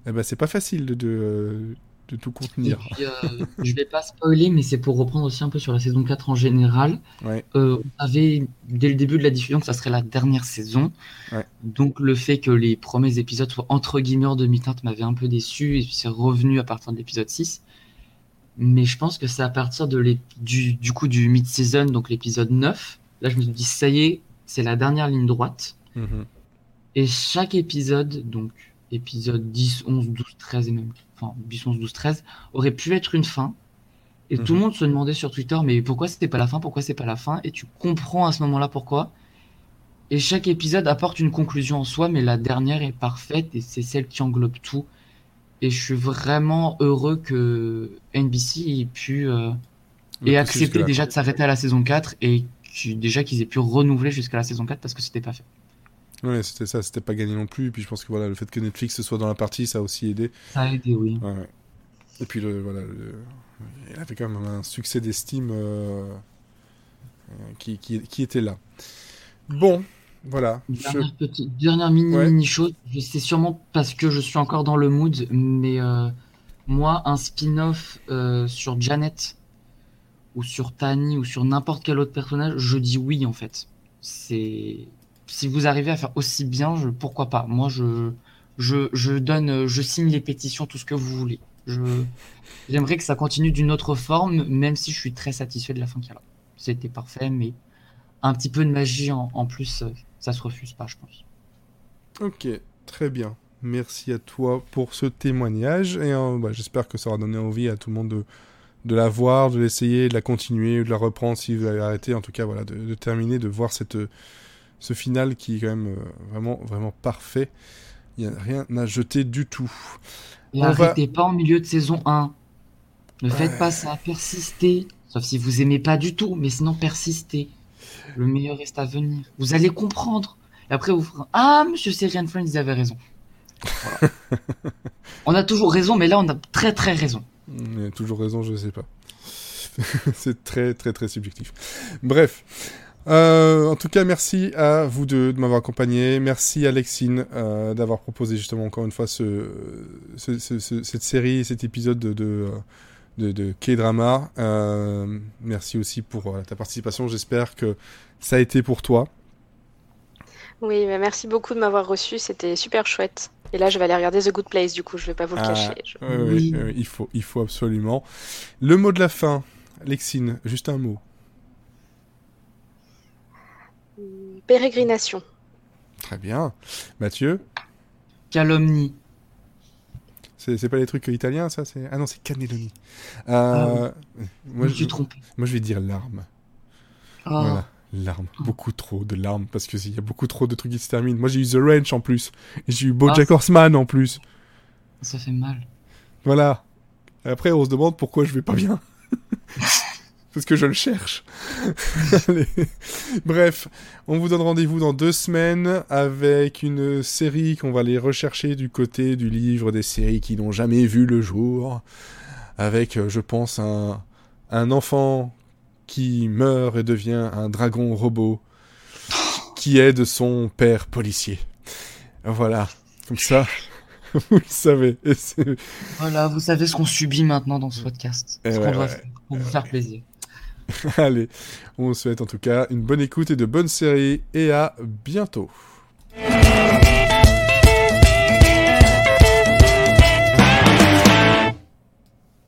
Eh ben, c'est pas facile de, de, euh, de tout contenir.
puis, euh, je vais pas spoiler, mais c'est pour reprendre aussi un peu sur la saison 4 en général.
Ouais.
Euh, on savait dès le début de la diffusion que ça serait la dernière saison.
Ouais.
Donc le fait que les premiers épisodes soient entre guillemets en demi-teinte m'avait un peu déçu et puis c'est revenu à partir de l'épisode 6. Mais je pense que c'est à partir de l'ép- du, du coup du mid-season, donc l'épisode 9. Là, je me suis dit, ça y est, c'est la dernière ligne droite.
Mhm.
Et chaque épisode, donc épisode 10, 11, 12, 13 et même, enfin 10, 11, 12, 13, aurait pu être une fin. Et tout le
Mhm.
monde se demandait sur Twitter, mais pourquoi c'était pas la fin, pourquoi c'est pas la fin? Et tu comprends à ce moment-là pourquoi. Et chaque épisode apporte une conclusion en soi, mais la dernière est parfaite et c'est celle qui englobe tout. Et je suis vraiment heureux que NBC ait pu euh,
jusque-là.
déjà de s'arrêter à la saison 4 et que- déjà qu'ils aient pu renouveler jusqu'à la saison 4 parce que c'était pas fait.
Ouais, c'était ça, c'était pas gagné non plus. Et puis je pense que voilà, le fait que Netflix soit dans la partie, ça a aussi aidé.
Ça a aidé, oui.
Ouais, ouais. Et puis le, voilà, le- il avait quand même un succès d'estime euh, euh, qui, qui, qui était là. Bon, voilà. Je-
Dernière, petite, dernière mini,
Ouais.
mini chose, je- c'est sûrement parce que je suis encore dans le mood, mais euh, moi, un spin-off euh, sur Janet ou sur Tani ou sur n'importe quel autre personnage, je dis oui en fait. C'est si vous arrivez à faire aussi bien, pourquoi pas. Moi, je je, je donne, je signe les pétitions, tout ce que vous voulez. J'aimerais que ça continue d'une autre forme, même si je suis très satisfait de la fin qu'il y a là. C'était parfait, mais un petit peu de magie en, en plus, ça se refuse pas, je pense.
Ok, très bien. Merci à toi pour ce témoignage et euh, bah, j'espère que ça aura donné envie à tout le monde de, de la voir, de l'essayer, de la continuer, de la reprendre si vous avez arrêté. En tout cas, voilà, de terminer, de voir cette, ce final qui est quand même euh, vraiment, vraiment parfait. Il n'y a rien à jeter du tout.
Et
On va-
arrêtez pas en milieu de saison 1. Ne faites pas ça, persistez. Sauf si vous aimez pas du tout, mais sinon persistez. Le meilleur reste à venir. Vous allez comprendre. Et après, vous ferez Ah, monsieur Serian Friends, ils avaient raison. Voilà. [laughs] on a toujours raison, mais là, on a très très raison.
Il a toujours raison, je sais pas. [laughs] c'est très très très subjectif. Bref. Euh, en tout cas, merci à vous deux de m'avoir accompagné. Merci Alexine euh, d'avoir proposé justement encore une fois ce, ce- ce- ce- cette série, cet épisode de, de, de, de K-drama. Euh, merci aussi pour euh, ta participation. J'espère que ça a été pour toi.
Oui, mais merci beaucoup de m'avoir reçu, c'était super chouette. Et là, je vais aller regarder The Good Place, du coup, je vais pas vous le
Ah.
cacher. Je-
Oui, oui,
Oui.
oui, il faut, il faut absolument. Le mot de la fin, Alexine, juste un mot.
Pérégrination.
Très bien. Mathieu,
Calomnie.
c'est pas les trucs italiens, ça c'est Ah non, c'est cannelloni. Euh,
Ah
moi,
je me
je,
suis trompé.
moi, je vais dire larmes.
Oh.
Voilà, larmes. Beaucoup trop de larmes, parce que s'il y a beaucoup trop de trucs qui se terminent. Moi, j'ai eu The Ranch en plus. J'ai eu BoJack
Ah.
Horseman en plus.
Ça fait mal.
Voilà. Après, on se demande pourquoi je vais pas bien. [laughs] Parce que je le cherche. [laughs] Allez. Bref, on vous donne rendez-vous dans deux semaines avec une série qu'on va aller rechercher du côté du livre des séries qui n'ont jamais vu le jour. Avec, euh, je pense, un, un enfant qui meurt et devient un dragon robot qui aide son père policier. Voilà. Comme ça, [laughs] vous le savez. Et
Voilà, vous savez ce qu'on subit maintenant dans ce podcast. Ce
ouais,
qu'on doit
ouais.
faire pour vous faire plaisir. [laughs]
Allez, on souhaite en tout cas une bonne écoute et de bonnes séries et à bientôt.